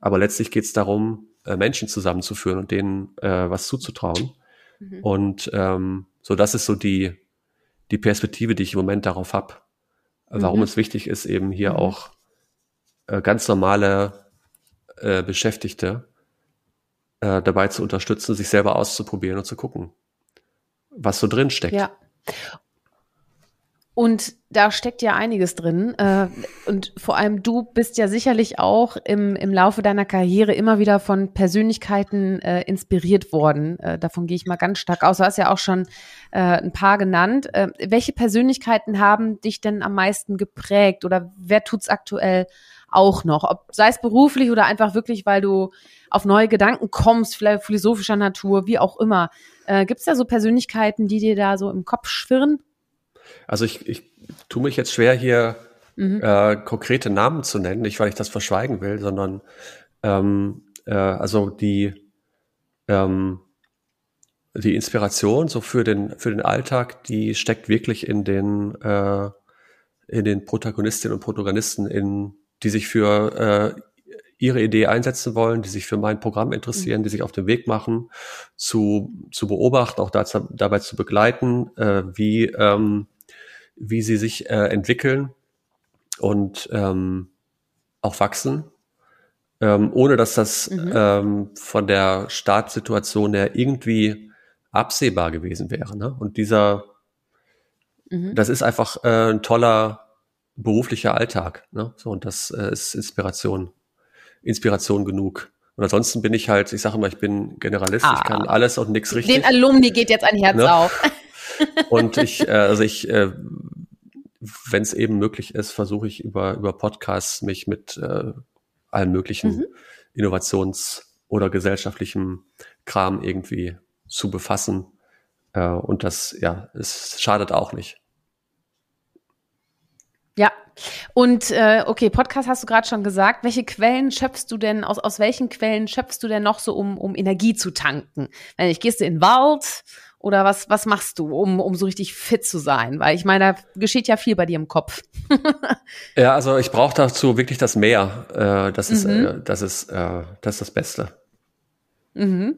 Aber letztlich geht es darum, äh, Menschen zusammenzuführen und denen äh, was zuzutrauen. Mhm. Und ähm, so, das ist so die, die Perspektive, die ich im Moment darauf habe. Warum mhm. es wichtig ist, eben hier mhm. auch äh, ganz normale äh, Beschäftigte äh, dabei zu unterstützen, sich selber auszuprobieren und zu gucken, was so drin steckt. Ja. Und da steckt ja einiges drin. Äh, und vor allem du bist ja sicherlich auch im, im Laufe deiner Karriere immer wieder von Persönlichkeiten äh, inspiriert worden. Äh, davon gehe ich mal ganz stark aus. Du hast ja auch schon ein paar genannt. Welche Persönlichkeiten haben dich denn am meisten geprägt oder wer tut's aktuell auch noch? Ob, sei es beruflich oder einfach wirklich, weil du auf neue Gedanken kommst, vielleicht philosophischer Natur, wie auch immer. Äh, Gibt es da so Persönlichkeiten, die dir da so im Kopf schwirren? Also ich, ich tue mich jetzt schwer, hier mhm. äh, konkrete Namen zu nennen, nicht weil ich das verschweigen will, sondern ähm, äh, also die, ähm, die Inspiration so für den, für den Alltag, die steckt wirklich in den, äh, in den Protagonistinnen und Protagonisten, in, die sich für äh, ihre Idee einsetzen wollen, die sich für mein Programm interessieren, mhm. die sich auf den Weg machen, zu, zu beobachten, auch dazu, dabei zu begleiten, äh, wie ähm, wie sie sich äh, entwickeln und ähm, auch wachsen, ähm, ohne dass das mhm. ähm, von der Startsituation her irgendwie absehbar gewesen wäre. Ne? Und dieser, mhm. das ist einfach äh, ein toller beruflicher Alltag. Ne? So, und das äh, ist Inspiration, Inspiration genug. Und ansonsten bin ich halt, ich sage immer, ich bin Generalist, ah, ich kann alles und nichts richtig. Den Alumni geht jetzt ein Herz ne? auf. Und ich, äh, also ich, äh, wenn es eben möglich ist, versuche ich über, über Podcasts mich mit äh, allen möglichen mhm. Innovations- oder gesellschaftlichem Kram irgendwie zu befassen. Äh, und das, ja, es schadet auch nicht. Ja, und äh, okay, Podcast hast du gerade schon gesagt. Welche Quellen schöpfst du denn, aus, aus welchen Quellen schöpfst du denn noch so, um, um Energie zu tanken? Wenn ich gehst du in den Wald, oder was, was machst du, um, um so richtig fit zu sein? Weil ich meine, da geschieht ja viel bei dir im Kopf. ja, also ich brauche dazu wirklich das Meer. Äh, das, ist, mhm. äh, das, ist, äh, das ist das Beste. Mhm.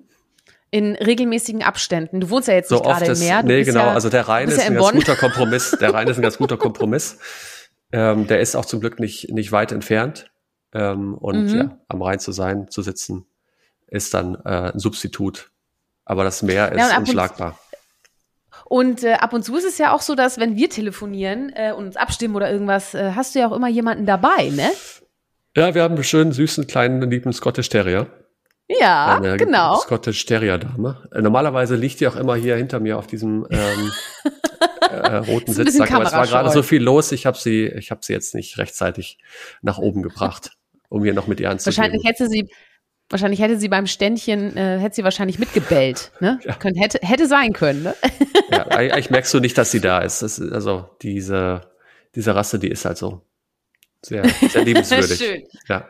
In regelmäßigen Abständen. Du wohnst ja jetzt so nicht gerade im Meer. Du nee, genau. Ja, also der Rhein ist ja ein ganz guter Kompromiss. Der Rhein ist ein ganz guter Kompromiss. Ähm, der ist auch zum Glück nicht, nicht weit entfernt. Ähm, und mhm. ja, am Rhein zu sein, zu sitzen, ist dann äh, ein Substitut aber das Meer ist ja, unschlagbar. Und äh, ab und zu ist es ja auch so, dass wenn wir telefonieren äh, und uns abstimmen oder irgendwas, äh, hast du ja auch immer jemanden dabei, ne? Ja, wir haben einen schönen, süßen, kleinen, lieben Scottish Terrier. Ja, Eine genau. Scottish Terrier Dame. Äh, normalerweise liegt die auch immer hier hinter mir auf diesem ähm, äh, roten Sitzsack, aber es war gerade so viel los, ich habe sie, ich habe sie jetzt nicht rechtzeitig nach oben gebracht, um hier noch mit ihr anzugehen. Wahrscheinlich hätte sie Wahrscheinlich hätte sie beim Ständchen, äh, hätte sie wahrscheinlich mitgebellt. Ne? Ja. Kön hätte, hätte sein können. Ne? Ja, eigentlich merkst du nicht, dass sie da ist. ist. Also diese, diese Rasse, die ist halt so sehr, sehr liebenswürdig. Schön. Ja.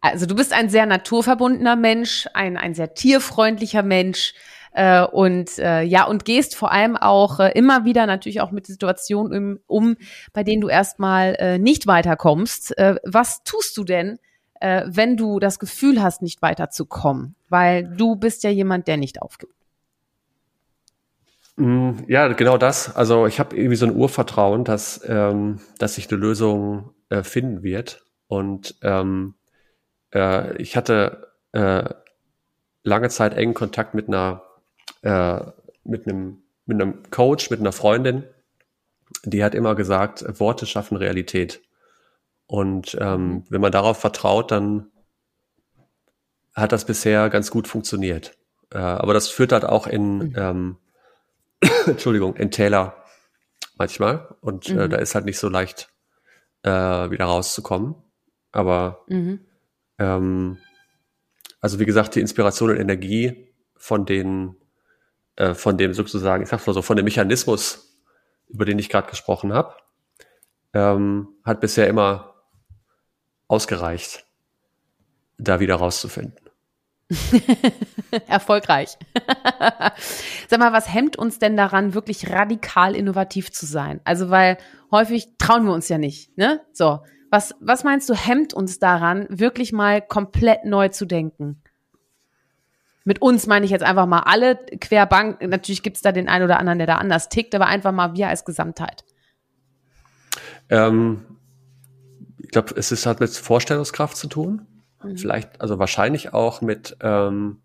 Also du bist ein sehr naturverbundener Mensch, ein, ein sehr tierfreundlicher Mensch äh, und äh, ja und gehst vor allem auch äh, immer wieder natürlich auch mit Situationen um, um bei denen du erstmal äh, nicht weiterkommst. Äh, was tust du denn, äh, wenn du das Gefühl hast, nicht weiterzukommen, weil du bist ja jemand, der nicht aufgibt. Mm, ja, genau das. Also ich habe irgendwie so ein Urvertrauen, dass, ähm, dass sich eine Lösung äh, finden wird. Und ähm, äh, ich hatte äh, lange Zeit engen Kontakt mit einer äh, mit einem mit einem Coach, mit einer Freundin, die hat immer gesagt, Worte schaffen Realität. Und ähm, mhm. wenn man darauf vertraut, dann hat das bisher ganz gut funktioniert. Äh, aber das führt halt auch in, mhm. ähm, Entschuldigung, in Täler manchmal. Und äh, mhm. äh, da ist halt nicht so leicht, äh, wieder rauszukommen. Aber mhm. ähm, also wie gesagt, die Inspiration und Energie von den, äh, von dem sozusagen, ich sag's mal so, von dem Mechanismus, über den ich gerade gesprochen habe, ähm, hat bisher immer ausgereicht, da wieder rauszufinden. Erfolgreich. Sag mal, was hemmt uns denn daran, wirklich radikal innovativ zu sein? Also, weil häufig trauen wir uns ja nicht, ne? So. Was, was meinst du, hemmt uns daran, wirklich mal komplett neu zu denken? Mit uns meine ich jetzt einfach mal alle querbank. Natürlich gibt es da den einen oder anderen, der da anders tickt, aber einfach mal wir als Gesamtheit. Ähm, ich glaube, es ist halt mit Vorstellungskraft zu tun. Mhm. Vielleicht, also wahrscheinlich auch mit, ähm,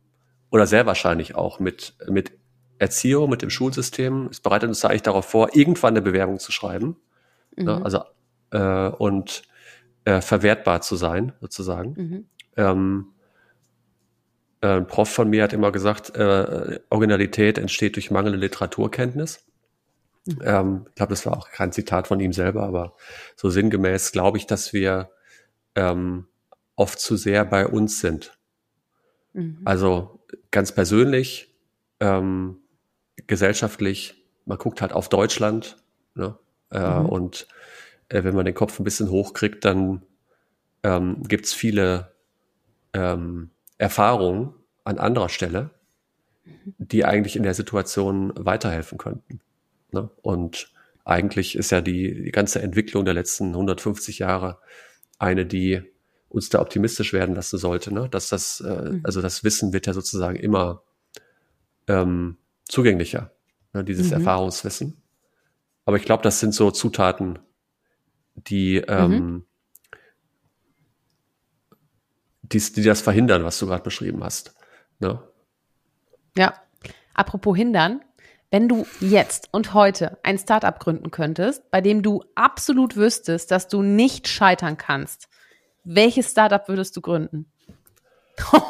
oder sehr wahrscheinlich auch mit, mit Erziehung, mit dem Schulsystem. Es bereitet uns eigentlich darauf vor, irgendwann eine Bewerbung zu schreiben. Mhm. Ne? Also, äh, und äh, verwertbar zu sein, sozusagen. Mhm. Ähm, äh, ein Prof von mir hat immer gesagt, äh, Originalität entsteht durch mangelnde Literaturkenntnis. Mhm. Ähm, ich glaube, das war auch kein Zitat von ihm selber, aber so sinngemäß glaube ich, dass wir ähm, oft zu sehr bei uns sind. Mhm. Also ganz persönlich, ähm, gesellschaftlich, man guckt halt auf Deutschland ne? äh, mhm. und äh, wenn man den Kopf ein bisschen hochkriegt, dann ähm, gibt es viele ähm, Erfahrungen an anderer Stelle, die eigentlich in der Situation weiterhelfen könnten. Ne? Und eigentlich ist ja die, die ganze Entwicklung der letzten 150 Jahre eine, die uns da optimistisch werden lassen sollte, ne? dass das, äh, mhm. also das Wissen wird ja sozusagen immer ähm, zugänglicher, ne? dieses mhm. Erfahrungswissen. Aber ich glaube, das sind so Zutaten, die, ähm, mhm. Die, die das verhindern, was du gerade beschrieben hast. Ne? Ja, apropos hindern, wenn du jetzt und heute ein Startup gründen könntest, bei dem du absolut wüsstest, dass du nicht scheitern kannst, welches Startup würdest du gründen? das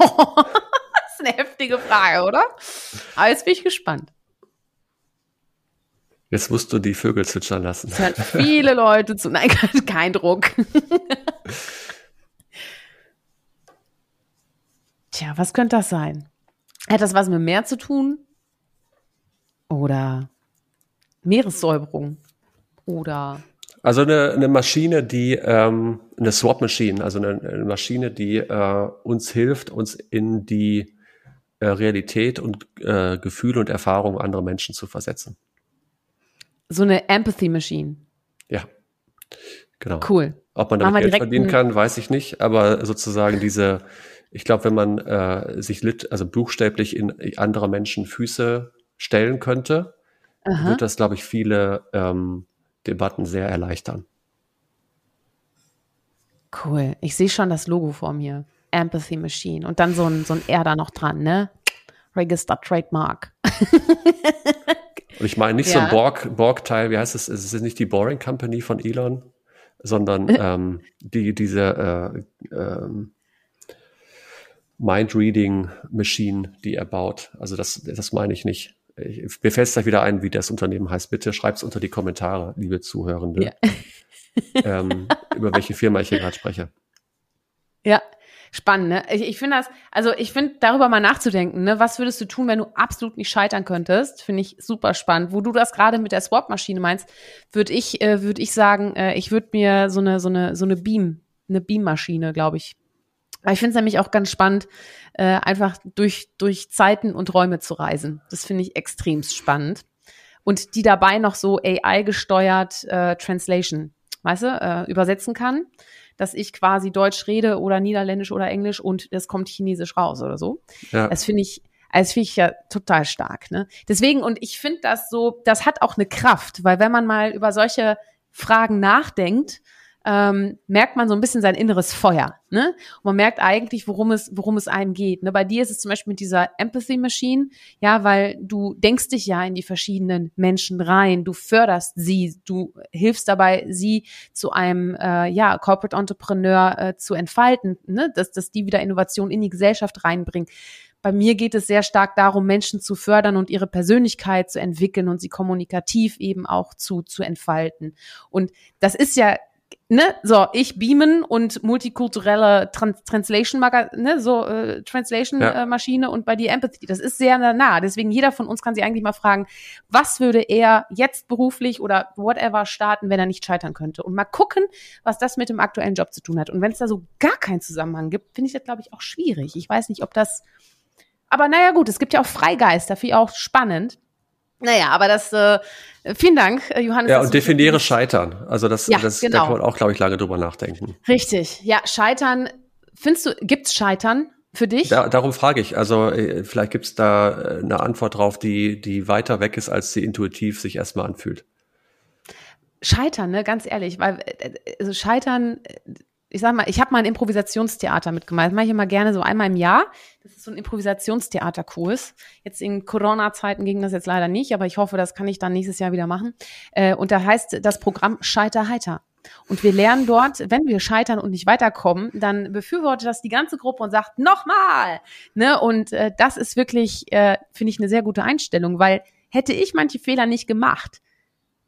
ist eine heftige Frage, oder? Aber jetzt bin ich gespannt. Jetzt musst du die Vögel zwitschern lassen. Es hören viele Leute zu. Nein, kein Druck. Tja, was könnte das sein? Hat das was mit Meer zu tun? Oder Meeressäuberung? Oder also eine, eine Maschine, die ähm, eine Swap Machine, also eine, eine Maschine, die äh, uns hilft, uns in die äh, Realität und äh, Gefühle und Erfahrungen anderer Menschen zu versetzen. So eine Empathy Machine. Ja, genau. Cool. Ob man damit Geld verdienen kann, weiß ich nicht, aber sozusagen diese, ich glaube, wenn man äh, sich lit, also buchstäblich in andere Menschen Füße stellen könnte, Aha. wird das, glaube ich, viele ähm, Debatten sehr erleichtern. Cool. Ich sehe schon das Logo vor mir. Empathy Machine. Und dann so ein, so ein R da noch dran, ne? Register Trademark. Und ich meine nicht ja. so ein Borg, Borg-Teil, wie heißt es? Es ist nicht die Boring Company von Elon, sondern ähm, die, diese äh, ähm, Mind-Reading Machine, die er baut. Also das, das meine ich nicht. Ich, mir fällt gleich wieder ein, wie das Unternehmen heißt. Bitte schreibt es unter die Kommentare, liebe Zuhörende, ja. ähm, über welche Firma ich hier gerade spreche. Ja, spannend. Ne? Ich, ich finde das, also ich finde darüber mal nachzudenken. Ne? Was würdest du tun, wenn du absolut nicht scheitern könntest? Finde ich super spannend. Wo du das gerade mit der Swap-Maschine meinst, würde ich, äh, würde ich sagen, äh, ich würde mir so eine, so eine, so eine Beam, eine Beam-Maschine, glaube ich, ich finde es nämlich auch ganz spannend, äh, einfach durch, durch Zeiten und Räume zu reisen. Das finde ich extrem spannend. Und die dabei noch so AI-gesteuert äh, Translation, weißt du, äh, übersetzen kann, dass ich quasi Deutsch rede oder Niederländisch oder Englisch und es kommt Chinesisch raus oder so. Ja. Das finde ich, das finde ich ja total stark. Ne? Deswegen, und ich finde das so, das hat auch eine Kraft, weil wenn man mal über solche Fragen nachdenkt, ähm, merkt man so ein bisschen sein inneres Feuer. Ne? Und man merkt eigentlich, worum es, worum es einem geht. Ne? Bei dir ist es zum Beispiel mit dieser Empathy Machine, ja, weil du denkst dich ja in die verschiedenen Menschen rein, du förderst sie, du hilfst dabei, sie zu einem äh, ja, Corporate Entrepreneur äh, zu entfalten, ne? dass, dass die wieder Innovation in die Gesellschaft reinbringen Bei mir geht es sehr stark darum, Menschen zu fördern und ihre Persönlichkeit zu entwickeln und sie kommunikativ eben auch zu, zu entfalten. Und das ist ja ne, so, ich beamen und multikulturelle Trans Translation, ne, so äh, Translation ja. äh, Maschine und bei dir Empathy. Das ist sehr nah. Deswegen jeder von uns kann sich eigentlich mal fragen, was würde er jetzt beruflich oder whatever starten, wenn er nicht scheitern könnte? Und mal gucken, was das mit dem aktuellen Job zu tun hat. Und wenn es da so gar keinen Zusammenhang gibt, finde ich das, glaube ich, auch schwierig. Ich weiß nicht, ob das. Aber naja, gut, es gibt ja auch Freigeister, finde ich auch spannend. Naja, aber das, äh, vielen Dank, äh, Johannes. Ja, und definiere Scheitern. Also das, ja, das genau. da kann man auch, glaube ich, lange drüber nachdenken. Richtig. Ja, Scheitern. Findest du, gibt's Scheitern für dich? Da, darum frage ich. Also äh, vielleicht gibt's da äh, eine Antwort drauf, die, die weiter weg ist, als sie intuitiv sich erstmal anfühlt. Scheitern, ne, ganz ehrlich, weil also Scheitern ich sag mal, ich habe mal ein Improvisationstheater mitgemacht. Das mache ich immer gerne so einmal im Jahr. Das ist so ein Improvisationstheaterkurs. Jetzt in Corona-Zeiten ging das jetzt leider nicht, aber ich hoffe, das kann ich dann nächstes Jahr wieder machen. Äh, und da heißt das Programm Scheiter heiter. Und wir lernen dort, wenn wir scheitern und nicht weiterkommen, dann befürwortet das die ganze Gruppe und sagt, nochmal! Ne? Und äh, das ist wirklich, äh, finde ich, eine sehr gute Einstellung, weil hätte ich manche Fehler nicht gemacht,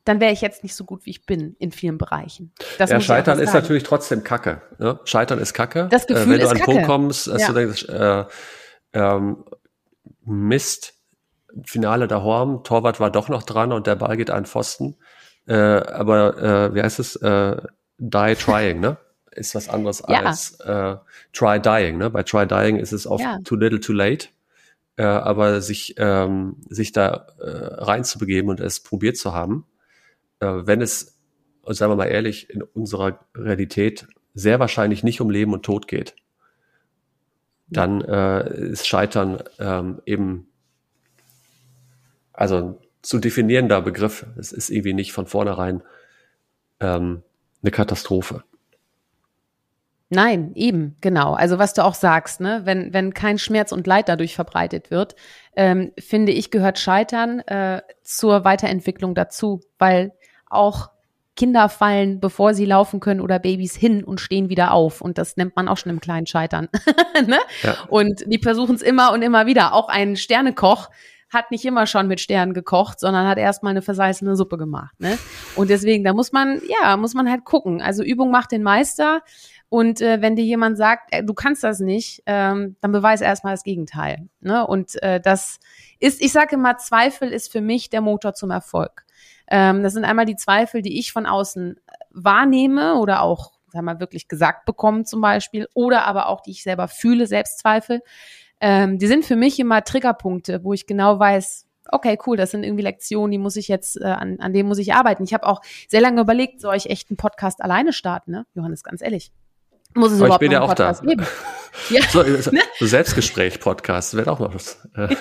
dann wäre ich jetzt nicht so gut, wie ich bin in vielen Bereichen. Das ja, Scheitern ist natürlich trotzdem Kacke. Ne? Scheitern ist Kacke. Das Gefühl äh, wenn du an einen Punkt kommst, dass ja. du denkst, äh, ähm, Mist, Finale der Horm, Torwart war doch noch dran und der Ball geht an Pfosten. Äh, aber äh, wie heißt es? Äh, die trying, ne? Ist was anderes ja. als äh, try dying. Ne? Bei try dying ist es oft too little, too late. Äh, aber sich, ähm, sich da äh, reinzubegeben und es probiert zu haben, äh, wenn es, sagen wir mal ehrlich, in unserer Realität sehr wahrscheinlich nicht um Leben und Tod geht, dann äh, ist Scheitern ähm, eben, also zu definierender Begriff. Es ist irgendwie nicht von vornherein ähm, eine Katastrophe. Nein, eben, genau. Also was du auch sagst, ne, wenn, wenn kein Schmerz und Leid dadurch verbreitet wird, ähm, finde ich, gehört Scheitern äh, zur Weiterentwicklung dazu, weil auch Kinder fallen, bevor sie laufen können oder Babys hin und stehen wieder auf. Und das nennt man auch schon im kleinen Scheitern. ne? ja. Und die versuchen es immer und immer wieder. Auch ein Sternekoch hat nicht immer schon mit Sternen gekocht, sondern hat erstmal eine versalzene Suppe gemacht. Ne? Und deswegen, da muss man, ja, muss man halt gucken. Also Übung macht den Meister. Und äh, wenn dir jemand sagt, äh, du kannst das nicht, ähm, dann beweis erstmal das Gegenteil. Ne? Und äh, das ist, ich sage immer, Zweifel ist für mich der Motor zum Erfolg. Ähm, das sind einmal die Zweifel, die ich von außen äh, wahrnehme oder auch, sagen wir mal, wirklich gesagt bekomme zum Beispiel, oder aber auch, die ich selber fühle, Selbstzweifel. Ähm, die sind für mich immer Triggerpunkte, wo ich genau weiß, okay, cool, das sind irgendwie Lektionen, die muss ich jetzt, äh, an, an dem muss ich arbeiten. Ich habe auch sehr lange überlegt, soll ich echt einen Podcast alleine starten, ne? Johannes, ganz ehrlich. Muss es Aber überhaupt ich bin ja auch Podcast da. Geben? ja. So, so, Selbstgespräch-Podcast wäre auch noch was. Ja.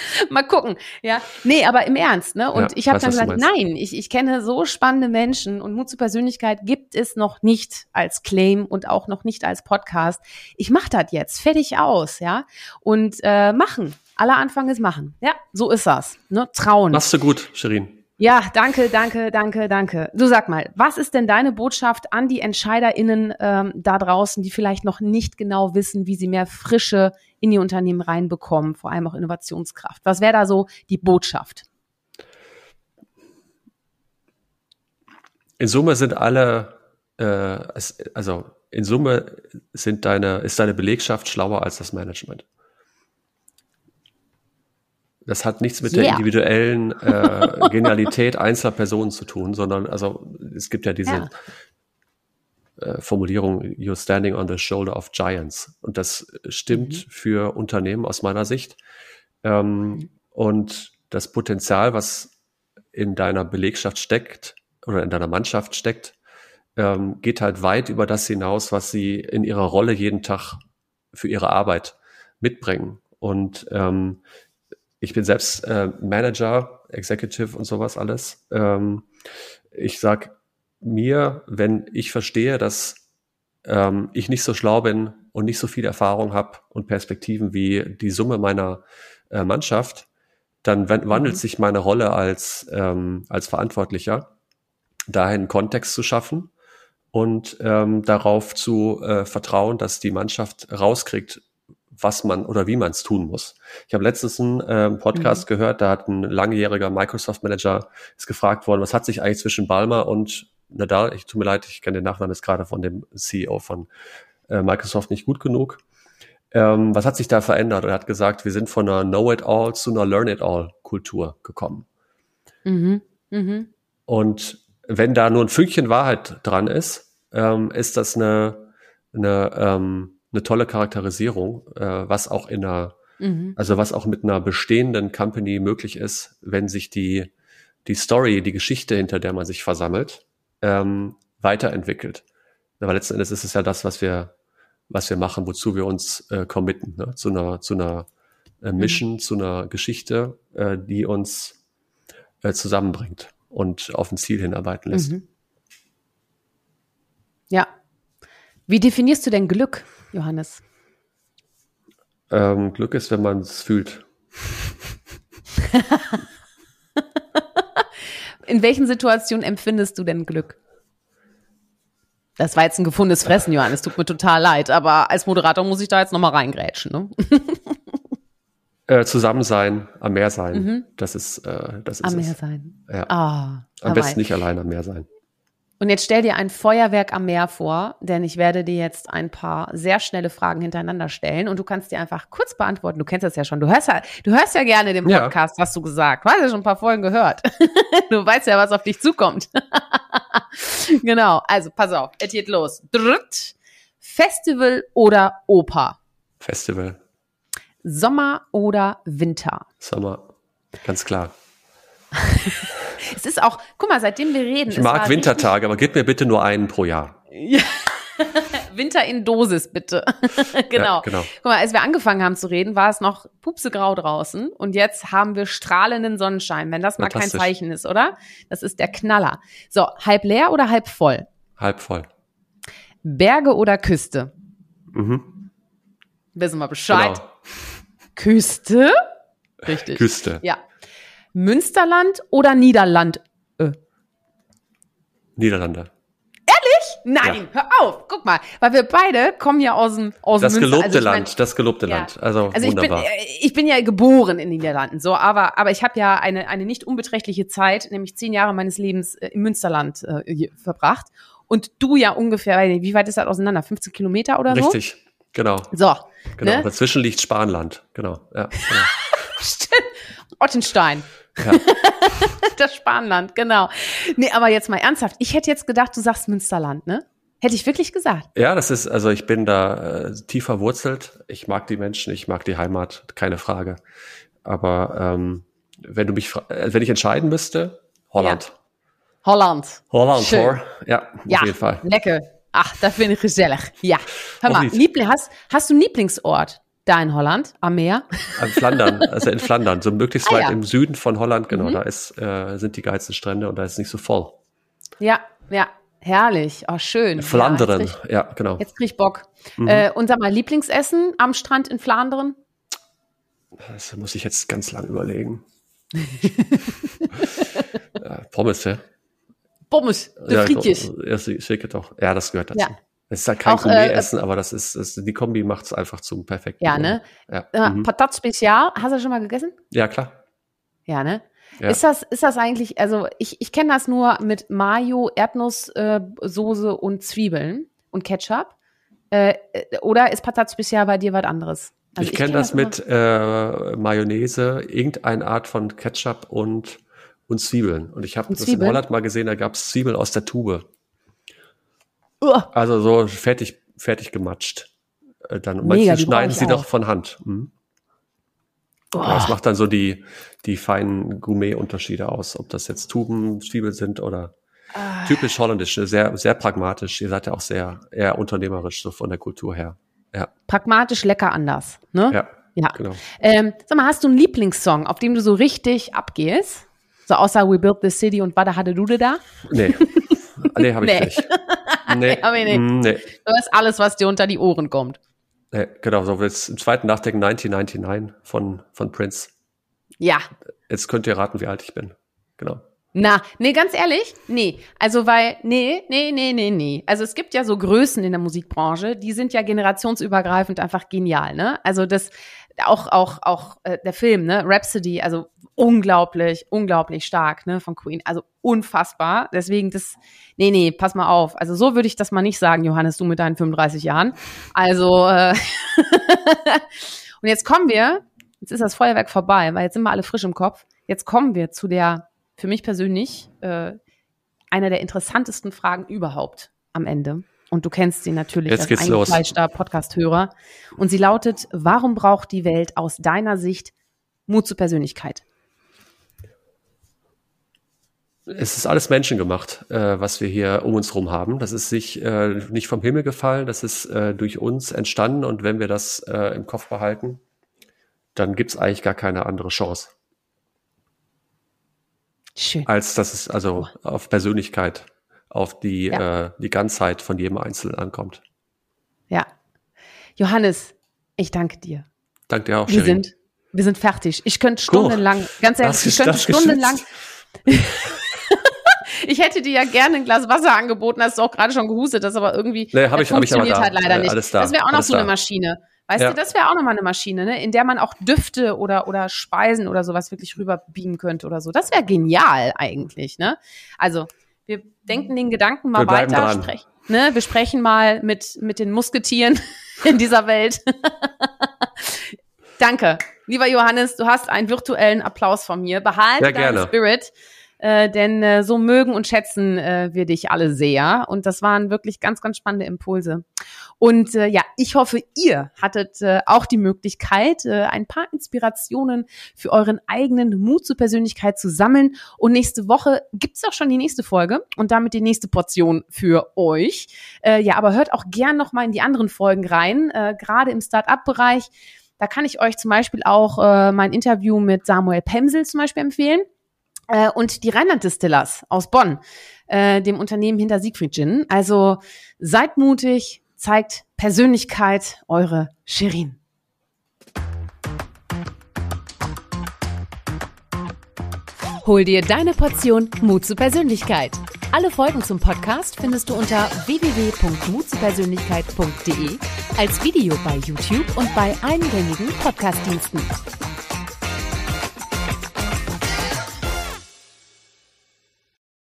Mal gucken. Ja. Nee, aber im Ernst, ne? Und ja, ich habe dann gesagt, nein, ich, ich kenne so spannende Menschen und Mut zur Persönlichkeit gibt es noch nicht als Claim und auch noch nicht als Podcast. Ich mache das jetzt, fertig aus, ja. Und äh, machen. Aller Anfang ist machen. Ja, so ist das. Ne? Trauen. Machst du gut, Shirin. Ja, danke, danke, danke, danke. Du sag mal, was ist denn deine Botschaft an die EntscheiderInnen ähm, da draußen, die vielleicht noch nicht genau wissen, wie sie mehr Frische in die Unternehmen reinbekommen, vor allem auch Innovationskraft? Was wäre da so die Botschaft? In Summe sind alle, äh, also in Summe sind deine, ist deine Belegschaft schlauer als das Management. Das hat nichts mit yeah. der individuellen äh, Genialität einzelner Personen zu tun, sondern also es gibt ja diese ja. Äh, Formulierung, you're standing on the shoulder of giants. Und das stimmt mhm. für Unternehmen aus meiner Sicht. Ähm, und das Potenzial, was in deiner Belegschaft steckt oder in deiner Mannschaft steckt, ähm, geht halt weit über das hinaus, was sie in ihrer Rolle jeden Tag für ihre Arbeit mitbringen. Und ähm, ich bin selbst äh, Manager, Executive und sowas alles. Ähm, ich sag mir, wenn ich verstehe, dass ähm, ich nicht so schlau bin und nicht so viel Erfahrung habe und Perspektiven wie die Summe meiner äh, Mannschaft, dann wandelt mhm. sich meine Rolle als, ähm, als Verantwortlicher dahin, Kontext zu schaffen und ähm, darauf zu äh, vertrauen, dass die Mannschaft rauskriegt, was man oder wie man es tun muss. Ich habe letztens einen äh, Podcast mhm. gehört, da hat ein langjähriger Microsoft-Manager ist gefragt worden, was hat sich eigentlich zwischen Balmer und Nadal, ich tut mir leid, ich kenne den Nachnamen jetzt gerade von dem CEO von äh, Microsoft nicht gut genug. Ähm, was hat sich da verändert? Er hat gesagt, wir sind von einer Know-it-all zu einer Learn-it-all-Kultur gekommen. Mhm. Mhm. Und wenn da nur ein Fünkchen Wahrheit dran ist, ähm, ist das eine, eine, ähm, eine tolle Charakterisierung, äh, was auch in einer, mhm. also was auch mit einer bestehenden Company möglich ist, wenn sich die, die Story, die Geschichte, hinter der man sich versammelt, ähm, weiterentwickelt. Aber letzten Endes ist es ja das, was wir, was wir machen, wozu wir uns äh, committen, ne? zu einer, zu einer äh, mhm. Mission, mhm. zu einer Geschichte, äh, die uns äh, zusammenbringt und auf ein Ziel hinarbeiten lässt. Mhm. Ja. Wie definierst du denn Glück, Johannes? Ähm, Glück ist, wenn man es fühlt. In welchen Situationen empfindest du denn Glück? Das war jetzt ein gefundenes Fressen, Johannes. Tut mir total leid, aber als Moderator muss ich da jetzt nochmal reingrätschen. Ne? Äh, zusammen sein, am Meer sein. Mhm. Das ist, äh, das ist am Meer sein. Ja. Oh, am besten nicht allein am Meer sein. Und jetzt stell dir ein Feuerwerk am Meer vor, denn ich werde dir jetzt ein paar sehr schnelle Fragen hintereinander stellen und du kannst dir einfach kurz beantworten. Du kennst das ja schon. Du hörst ja, du hörst ja gerne den Podcast, ja. was du gesagt. Du hast ja schon ein paar Folgen gehört. du weißt ja, was auf dich zukommt. genau. Also, pass auf. Es geht los. Dritt. Festival oder Oper? Festival. Sommer oder Winter? Sommer. Ganz klar. es ist auch, guck mal, seitdem wir reden. Ich mag Wintertage, aber gib mir bitte nur einen pro Jahr. Ja. Winter in Dosis, bitte. genau. Ja, genau. Guck mal, als wir angefangen haben zu reden, war es noch pupsegrau draußen und jetzt haben wir strahlenden Sonnenschein, wenn das mal kein Zeichen ist, oder? Das ist der Knaller. So, halb leer oder halb voll? Halb voll. Berge oder Küste? Mhm. Wissen wir Bescheid. Genau. Küste? Richtig. Küste. Ja. Münsterland oder Niederland? Äh. Niederlande. Ehrlich? Nein, ja. hör auf. Guck mal, weil wir beide kommen ja aus dem aus Das Münster. gelobte also Land, mein, das gelobte ja. Land. Also, also wunderbar. Ich bin, äh, ich bin ja geboren in den Niederlanden, so, aber aber ich habe ja eine eine nicht unbeträchtliche Zeit, nämlich zehn Jahre meines Lebens äh, im Münsterland äh, verbracht. Und du ja ungefähr, wie weit ist das auseinander? 15 Kilometer oder so? Richtig, genau. So. Genau. Ne? Dazwischen liegt Spanland. Genau. Ja, genau. Stimmt. Ottenstein. Ja. das Spanland, genau. Nee, aber jetzt mal ernsthaft. Ich hätte jetzt gedacht, du sagst Münsterland, ne? Hätte ich wirklich gesagt. Ja, das ist, also ich bin da äh, tief verwurzelt. Ich mag die Menschen, ich mag die Heimat, keine Frage. Aber ähm, wenn du mich, äh, wenn ich entscheiden müsste, Holland. Ja. Holland. Holland, Schön. Ja, auf ja, jeden Fall. Lecker. Ach, das finde ich gesellig. Ja. Hör mal, Liebling, hast, hast du einen Lieblingsort? Da in Holland, am Meer? An Flandern, also in Flandern, so möglichst ah, weit ja. im Süden von Holland, genau, mhm. da ist, äh, sind die geilsten Strände und da ist es nicht so voll. Ja, ja, herrlich, oh schön. Flandern, ja, ja genau. Jetzt krieg ich Bock. Mhm. Äh, und sag mal, Lieblingsessen am Strand in Flandern? Das muss ich jetzt ganz lang überlegen. ja, Pommes, ja. Pommes, de ja, frietjes. Ja, sicher doch. Ja, das gehört dazu. Ja. Es ist halt kein Gourmet-Essen, äh, aber das ist, ist die Kombi macht es einfach zum perfekten. Ja, ne? Ja. Äh, mhm. Patat Spezial, hast du schon mal gegessen? Ja, klar. Ja, ne? Ja. Ist das, ist das eigentlich, also ich, ich kenne das nur mit Mayo, Erdnusssoße äh, und Zwiebeln und Ketchup. Äh, oder ist Patat Spezial bei dir was anderes? Also ich, ich kenne kenn das, das mit äh, Mayonnaise, irgendeine Art von Ketchup und, und Zwiebeln. Und ich habe das in Holland mal gesehen, da gab es Zwiebeln aus der Tube. Also so fertig, fertig gematscht. Äh, dann Mega, manche schneiden sie doch von Hand. Mhm. Das macht dann so die, die feinen Gourmet-Unterschiede aus, ob das jetzt Tuben, Zwiebeln sind oder ah. typisch holländisch, sehr, sehr pragmatisch. Ihr seid ja auch sehr eher unternehmerisch, so von der Kultur her. Ja. Pragmatisch, lecker anders, ne? Ja. Ja. Genau. Ähm, sag mal, hast du einen Lieblingssong, auf dem du so richtig abgehst? So außer We Built the City und Bada Hade Dude da? Nee. nee, habe ich nee. nicht. Nee, hab ich nicht. Mm, nee. Das ist alles, was dir unter die Ohren kommt. Nee, genau, so willst im zweiten Nachdenken 1999 von, von Prince. Ja. Jetzt könnt ihr raten, wie alt ich bin. Genau. Na, nee, ganz ehrlich, nee. Also weil, nee, nee, nee, nee, nee. Also es gibt ja so Größen in der Musikbranche, die sind ja generationsübergreifend einfach genial, ne? Also das, auch, auch, auch äh, der Film, ne? Rhapsody, also unglaublich, unglaublich stark, ne, von Queen. Also unfassbar. Deswegen das, nee, nee, pass mal auf. Also so würde ich das mal nicht sagen, Johannes, du mit deinen 35 Jahren. Also, äh und jetzt kommen wir, jetzt ist das Feuerwerk vorbei, weil jetzt sind wir alle frisch im Kopf. Jetzt kommen wir zu der für mich persönlich äh, einer der interessantesten Fragen überhaupt am Ende. Und du kennst sie natürlich Jetzt als eingefleischter Podcast-Hörer. Und sie lautet, warum braucht die Welt aus deiner Sicht Mut zur Persönlichkeit? Es ist alles menschengemacht, äh, was wir hier um uns herum haben. Das ist sich äh, nicht vom Himmel gefallen, das ist äh, durch uns entstanden. Und wenn wir das äh, im Kopf behalten, dann gibt es eigentlich gar keine andere Chance. Schön. Als dass es also auf Persönlichkeit, auf die, ja. äh, die Ganzheit von jedem Einzelnen ankommt. Ja. Johannes, ich danke dir. Danke dir auch, Wir sind, wir sind fertig. Ich könnte stundenlang, cool. ganz ehrlich, ich könnte stundenlang. ich hätte dir ja gerne ein Glas Wasser angeboten, hast du auch gerade schon gehustet, das aber irgendwie nee, hab ich, funktioniert hab ich aber da. halt leider nicht. Alles da. Das wäre auch noch alles so da. eine Maschine. Weißt ja. du, das wäre auch nochmal eine Maschine, ne? in der man auch Düfte oder, oder Speisen oder sowas wirklich rüber beamen könnte oder so. Das wäre genial eigentlich, ne? Also, wir denken den Gedanken mal weiter, sprechen, ne? Wir sprechen mal mit, mit den Musketieren in dieser Welt. Danke. Lieber Johannes, du hast einen virtuellen Applaus von mir. Behalte ja, deinen Spirit äh, denn äh, so mögen und schätzen äh, wir dich alle sehr. Und das waren wirklich ganz, ganz spannende Impulse. Und äh, ja, ich hoffe, ihr hattet äh, auch die Möglichkeit, äh, ein paar Inspirationen für euren eigenen Mut zur Persönlichkeit zu sammeln. Und nächste Woche gibt's auch schon die nächste Folge und damit die nächste Portion für euch. Äh, ja, aber hört auch gern noch mal in die anderen Folgen rein, äh, gerade im Start-up-Bereich. Da kann ich euch zum Beispiel auch äh, mein Interview mit Samuel Pemsel zum Beispiel empfehlen äh, und die Rheinland Distillers aus Bonn, äh, dem Unternehmen hinter Siegfried Gin. Also seid mutig, zeigt Persönlichkeit, eure Shirin. Hol dir deine Portion Mut zur Persönlichkeit. Alle Folgen zum Podcast findest du unter www.mutzupersönlichkeit.de als Video bei YouTube und bei eingängigen Podcastdiensten.